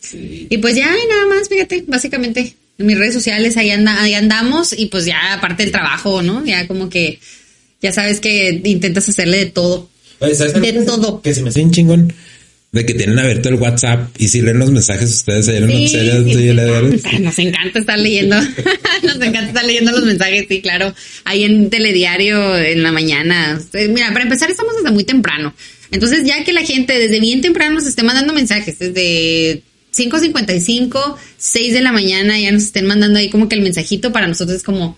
S2: Sí. Y pues ya, nada más, fíjate, básicamente en mis redes sociales, ahí, anda, ahí andamos y pues ya aparte del trabajo, ¿no? Ya como que, ya sabes que intentas hacerle de todo. de todo.
S1: Que se me hace un chingón de que tienen abierto el WhatsApp y si leen los mensajes ustedes ahí en sí,
S2: sí, Nos encanta estar leyendo, nos encanta estar leyendo los mensajes, sí, claro. Ahí en Telediario en la mañana. Mira, para empezar estamos desde muy temprano. Entonces ya que la gente desde bien temprano nos esté mandando mensajes, desde 5.55, 6 de la mañana ya nos estén mandando ahí como que el mensajito para nosotros es como,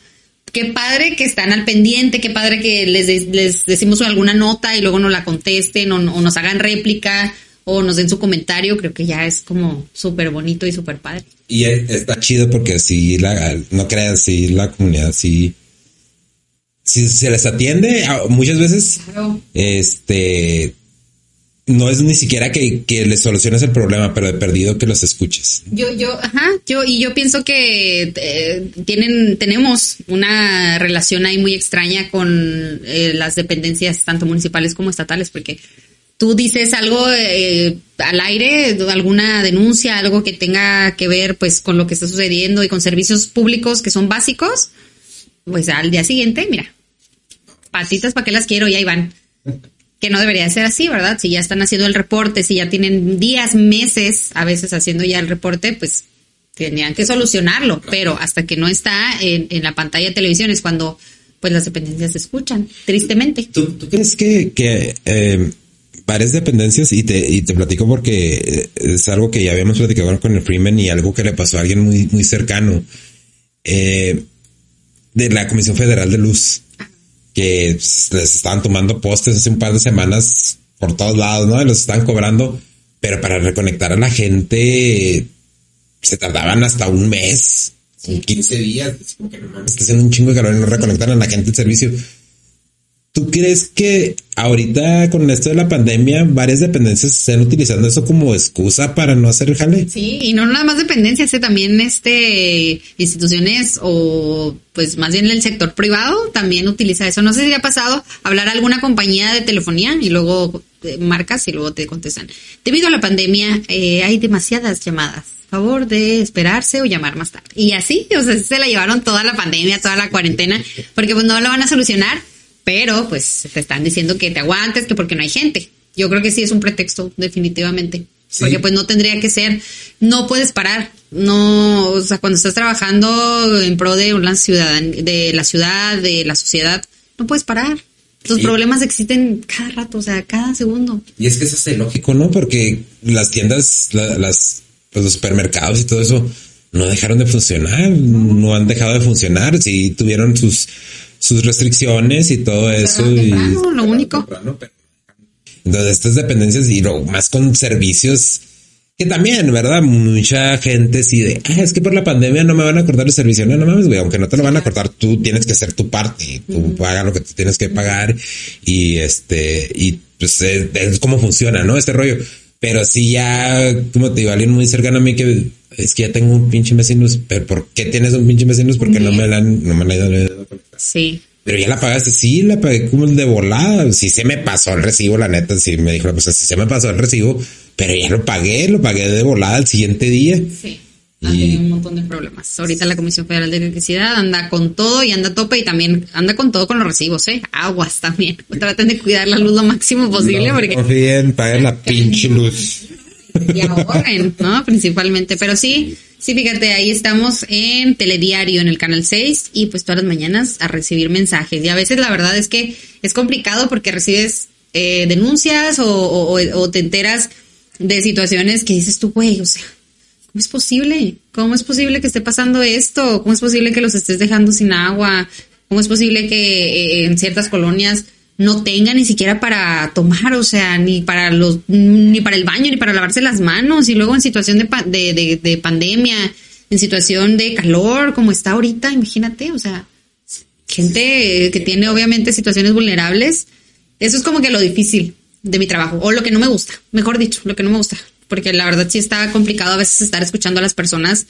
S2: qué padre que están al pendiente, qué padre que les, les decimos alguna nota y luego nos la contesten o, nos hagan réplica o nos den su comentario, creo que ya es como súper bonito y súper padre.
S1: Y está chido porque si la, no creas, si la comunidad, si, si se les atiende, muchas veces, este, no es ni siquiera que, que les soluciones el problema, pero de perdido que los escuches.
S2: Yo, yo, ajá, yo, y yo pienso que eh, tienen, tenemos una relación ahí muy extraña con eh, las dependencias, tanto municipales como estatales, porque tú dices algo eh, al aire, alguna denuncia, algo que tenga que ver pues con lo que está sucediendo y con servicios públicos que son básicos, pues al día siguiente, mira, patitas para qué las quiero y ahí van que no debería ser así, ¿verdad? Si ya están haciendo el reporte, si ya tienen días, meses, a veces haciendo ya el reporte, pues tendrían que solucionarlo, pero hasta que no está en, la pantalla de televisión es cuando pues las dependencias se escuchan, tristemente.
S1: ¿Tú, crees que, que eh, varias dependencias y te, y te platico porque es algo que ya habíamos platicado con el Freeman y algo que le pasó a alguien muy, muy cercano. Eh, de la Comisión Federal de Luz, que les estaban tomando postes hace un par de semanas por todos lados, ¿no? Y los están cobrando, pero para reconectar a la gente se tardaban hasta un mes, 15 días. está haciendo un chingo de calor y no reconectan a la gente el servicio. ¿Tú crees que ahorita con esto de la pandemia varias dependencias están utilizando eso como excusa para no hacer el jale?
S2: Sí, y no nada más dependencias, ¿eh? también este instituciones o pues más bien el sector privado también utiliza eso. No sé si ha pasado hablar a alguna compañía de telefonía y luego marcas y luego te contestan. Debido a la pandemia eh, hay demasiadas llamadas favor de esperarse o llamar más tarde. Y así, o sea, se la llevaron toda la pandemia, toda la cuarentena, porque pues no lo van a solucionar pero pues te están diciendo que te aguantes, que porque no hay gente. Yo creo que sí es un pretexto, definitivamente. Porque pues no tendría que ser, no puedes parar, no, o sea, cuando estás trabajando en pro de una ciudad, de la ciudad, de la sociedad, no puedes parar. Los problemas existen cada rato, o sea, cada segundo.
S1: Y es que eso es lógico, ¿no? Porque las tiendas, las, pues, los supermercados y todo eso no dejaron de funcionar, no han dejado de funcionar, sí tuvieron sus sus restricciones y todo eso. y,
S2: lo único.
S1: Entonces, estas dependencias y lo más con servicios que también, ¿verdad? Mucha gente sí de, ah, es que por la pandemia no me van a cortar el servicio. No, no mames, güey, aunque no te lo van a cortar, tú tienes que hacer tu parte, tú pagas lo que tú tienes que pagar y este, y pues es, como funciona, ¿no? Este rollo. Pero sí ya, como te digo, alguien muy cercano a mí que es que ya tengo un pinche mesinus, pero ¿por qué tienes un pinche mesinus? Porque no me la han, no me la han ido
S2: Sí.
S1: Pero ya la pagaste, sí, la pagué como el de volada. Si se me pasó el recibo, la neta, sí me dijo, pues si se me pasó el recibo, pero ya lo pagué, lo pagué de volada al siguiente día.
S2: Sí. Ha tenido un montón de problemas. Ahorita la Comisión Federal de Electricidad anda con todo y anda a tope y también anda con todo con los recibos, ¿eh? Aguas también. Traten de cuidar la luz lo máximo posible no, porque...
S1: Confíen, paguen la pinche luz.
S2: Y ahorren, ¿no? Principalmente. Pero sí, Sí, fíjate, ahí estamos en Telediario, en el Canal 6, y pues todas las mañanas a recibir mensajes. Y a veces la verdad es que es complicado porque recibes eh, denuncias o, te enteras de situaciones que dices tú, güey, o sea, ¿cómo es posible? ¿Cómo es posible que esté pasando esto? ¿Cómo es posible que los estés dejando sin agua? ¿Cómo es posible que eh, en ciertas colonias no tenga ni siquiera para tomar, o sea, ni para los, ni para el baño, ni para lavarse las manos, y luego en situación de, de, de, pandemia, en situación de calor, como está ahorita, imagínate, o sea, gente que tiene obviamente situaciones vulnerables, eso es como que lo difícil de mi trabajo, o lo que no me gusta, mejor dicho, lo que no me gusta, porque la verdad sí está complicado a veces estar escuchando a las personas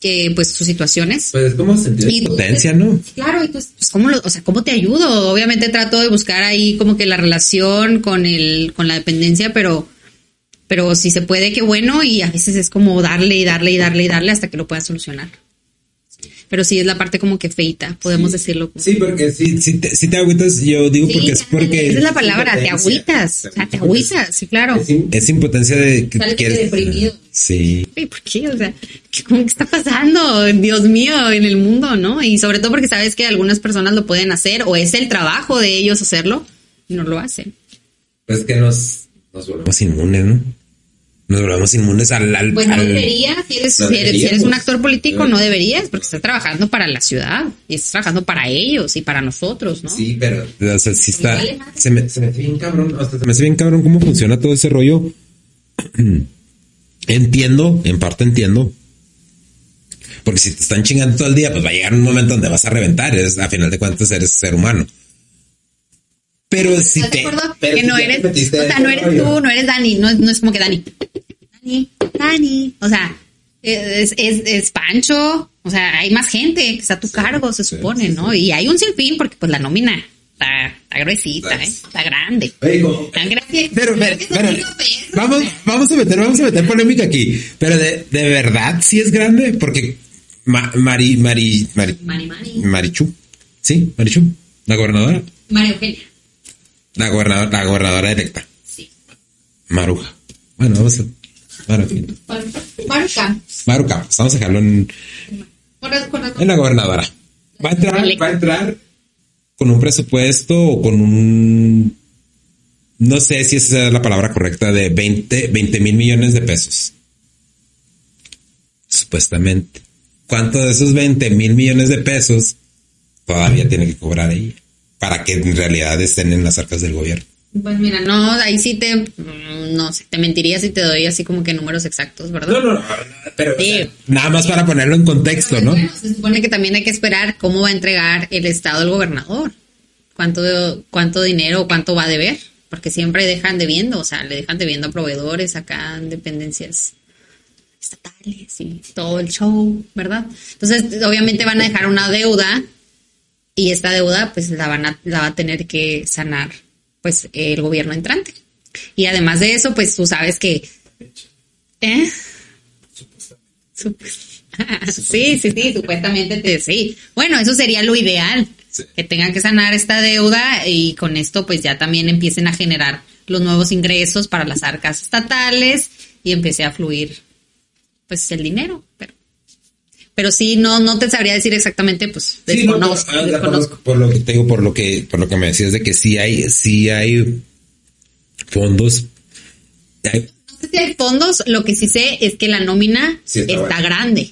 S2: que pues sus situaciones.
S1: Pues es como sentir potencia, ¿no?
S2: Claro, y pues, pues ¿cómo, o sea, ¿cómo te ayudo? Obviamente trato de buscar ahí como que la relación con el, con la dependencia, pero, pero si se puede, qué bueno, y a veces es como darle y darle y darle y darle hasta que lo puedas solucionar pero sí es la parte como que feita, podemos decirlo.
S1: Sí, porque sí, sí te, te agüitas, yo digo porque es porque...
S2: Esa es la palabra, te agüitas, o sea, te agüitas, sí, claro.
S1: Es, impotencia de
S2: que quieres... deprimido.
S1: Sí.
S2: ¿Por qué? O sea, ¿cómo que está pasando? Dios mío, en el mundo, ¿no? Y sobre todo porque sabes que algunas personas lo pueden hacer o es el trabajo de ellos hacerlo y no lo hacen.
S1: Pues que nos, nos volvemos inmunes, ¿no? Nos volvemos inmunes al... al
S2: pues no deberías, si eres, si eres, un actor político, no deberías, porque estás trabajando para la ciudad y estás trabajando para ellos y para nosotros, ¿no?
S1: Sí, pero, o sea, sí está... Se me, se me hace bien cabrón, hasta se me hace bien cabrón cómo funciona todo ese rollo. entiendo, en parte entiendo. Porque si te están chingando todo el día, pues va a llegar un momento donde vas a reventar. Eres, a final de cuentas, eres ser humano. Pero si te.
S2: que no eres. o sea, no eres tú, no eres Dani. No, no es como que Dani. Dani, Dani. O sea, es, es, es, Pancho. O sea, hay más gente que está a tu cargo, se supone, ¿no? Y hay un sinfín porque, pues, la nómina está, está gruesita, ¿eh? Está grande. Pero,
S1: pero, pero, vamos, vamos a meter, vamos a meter polémica aquí. Pero de, de verdad, sí es grande, porque Mari, Mari, Mari, Mari, Marichu, sí, Marichu, la gobernadora.
S2: María Eugenia.
S1: La gobernadora, la gobernadora electa. Sí. Maruja. Bueno, vamos a.
S2: Maru, Maruca.
S1: Maruca. Vamos a dejarlo en. En la gobernadora. Va a entrar, va a entrar con un presupuesto o con un no sé si esa es la palabra correcta, de 20, 20 mil millones de pesos. Supuestamente. ¿Cuánto de esos 20 mil millones de pesos todavía tiene que cobrar ella? Para que en realidad estén en las arcas del gobierno.
S2: Pues mira, no, ahí sí te, no sé, te mentiría si te doy así como que números exactos, ¿verdad?
S1: No, no, no, pero o sea, nada más para ponerlo en contexto, ¿no?
S2: Bueno, se supone que también hay que esperar cómo va a entregar el Estado el gobernador. Cuánto, cuánto dinero o cuánto va a deber. Porque siempre dejan debiendo, o sea, le dejan debiendo a proveedores acá en dependencias estatales y todo el show, ¿verdad? Entonces, obviamente van a dejar una deuda y esta deuda pues la van a, la va a tener que sanar pues el gobierno entrante. Y además de eso, pues tú sabes que... ¿Eh? Sí, sí, sí, supuestamente te, sí. Bueno, eso sería lo ideal, que tengan que sanar esta deuda y con esto pues ya también empiecen a generar los nuevos ingresos para las arcas estatales y empiece a fluir pues el dinero, pero pero sí no no te sabría decir exactamente pues
S1: Sí, no,
S2: desconozco,
S1: por, ah, por- lo que te digo, por lo que, por lo que me decías de que sí hay, sí hay fondos. Hay-
S2: No sé si hay fondos, lo que sí sé es que la nómina
S1: Sí, está
S2: grande,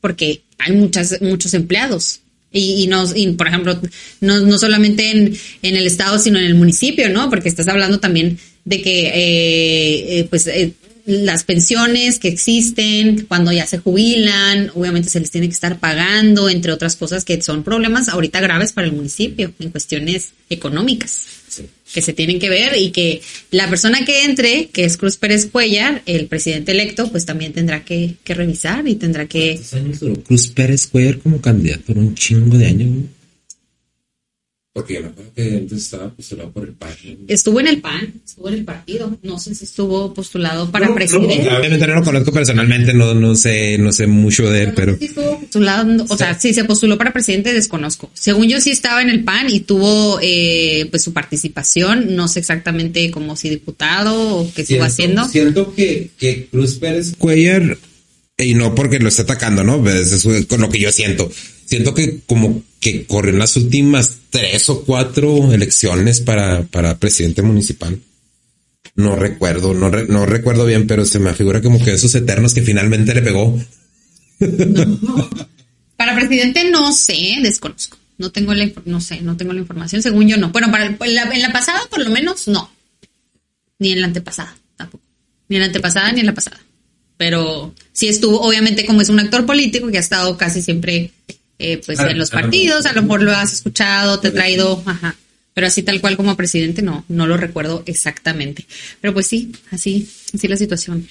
S2: porque hay muchas, muchos empleados. Y, y, no, y, por ejemplo, no, no solamente en, en el estado, sino en el municipio, ¿no? Porque estás hablando también de que, eh, eh, pues, eh, las pensiones que existen, cuando ya se jubilan, obviamente se les tiene que estar pagando, entre otras cosas que son problemas ahorita graves para el municipio en cuestiones económicas que se tienen que ver y que la persona que entre, que es Cruz Pérez Cuellar, el presidente electo, pues también tendrá que, que revisar y tendrá que...
S1: ¿Cuántos años duró Cruz Pérez Cuellar como candidato? Por un chingo de años. Porque yo me acuerdo que antes estaba postulado por el PAN.
S2: Estuvo en el PAN, estuvo en el partido, no sé si estuvo postulado para
S1: No,
S2: presidente.
S1: no, obviamente no lo conozco personalmente, no, no sé, no sé mucho de él, pero
S2: Sí estuvo postulado, o sea, si se postuló para presidente, desconozco. Según yo sí estaba en el PAN y tuvo eh, pues su participación, no sé exactamente como si diputado o qué estuvo haciendo.
S1: Siento que, que Cruz Pérez Cuellar, y no porque lo esté atacando, ¿no? Eso es con lo que yo siento. Siento que como que corrió en las últimas tres o cuatro elecciones para, para presidente municipal. No recuerdo, no, no recuerdo bien, pero se me figura como que esos eternos que finalmente le pegó.
S2: Para presidente no sé, desconozco. No tengo la no sé, no tengo la información, según yo no. Bueno, para el- la, en la pasada por lo menos no. Ni en la antepasada tampoco. Ni en la antepasada ni en la pasada. Pero sí estuvo, obviamente como es un actor político que ha estado casi siempre eh, pues
S1: A-
S2: en los partidos, a lo mejor lo has escuchado, te ha traído, ajá. Pero así tal cual como presidente no, no lo recuerdo exactamente. Pero pues sí, así, así la situación.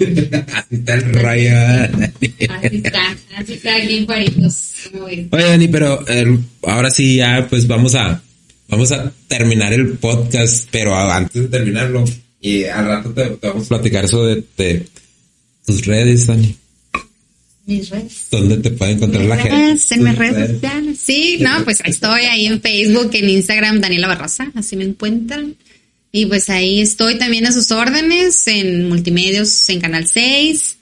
S1: Así está el raya.
S2: Así está, así está aquí en Juaritos. ¿Cómo ves?
S1: Oye, Dani, pero eh, ahora sí ya pues vamos a vamos a terminar el podcast, pero antes de terminarlo y al rato te, te vamos a platicar eso de, de tus redes, Dani.
S2: Mis redes.
S1: ¿Dónde te puede encontrar la gente?
S2: redes, en mis redes sociales. Sí, no, pues ahí estoy, ahí en Facebook, en Instagram, Daniela Barraza, así me encuentran. Y pues ahí estoy también a sus órdenes, en multimedios, en Canal 6.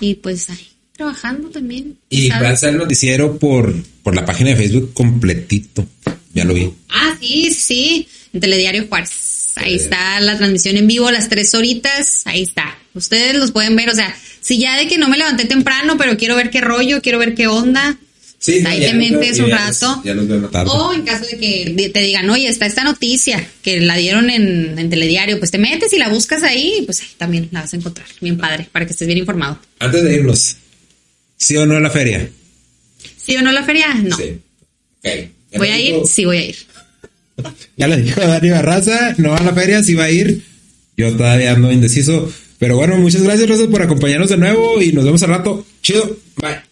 S2: Y pues ahí, trabajando también.
S1: Y
S2: ¿sabes?
S1: va a ser el noticiero por, por la página de Facebook completito. Ya lo vi.
S2: Ah, sí, sí, en Telediario Juárez. Ahí está la transmisión en vivo, las tres horitas, ahí está. Ustedes los pueden ver, o sea, si ya de que no me levanté temprano, pero quiero ver qué rollo, quiero ver qué onda.
S1: Sí,
S2: ahí te metes un
S1: ya los-
S2: rato.
S1: Ya los tarde.
S2: O en caso de que te digan, oye, está esta noticia que la dieron en, en telediario, pues te metes y la buscas ahí, pues ahí también la vas a encontrar. Bien padre, para que estés bien informado.
S1: Antes de irnos, ¿sí o no a la feria?
S2: ¿Sí o no la feria? No.
S1: Sí.
S2: ¿Voy a ir? Sí, voy a ir.
S1: Ya le dijo Dani Barraza, no va a la feria, sí va a ir. Yo todavía ando indeciso. Pero bueno, muchas gracias, Rosa, por acompañarnos de nuevo y nos vemos al rato. Chido. Bye.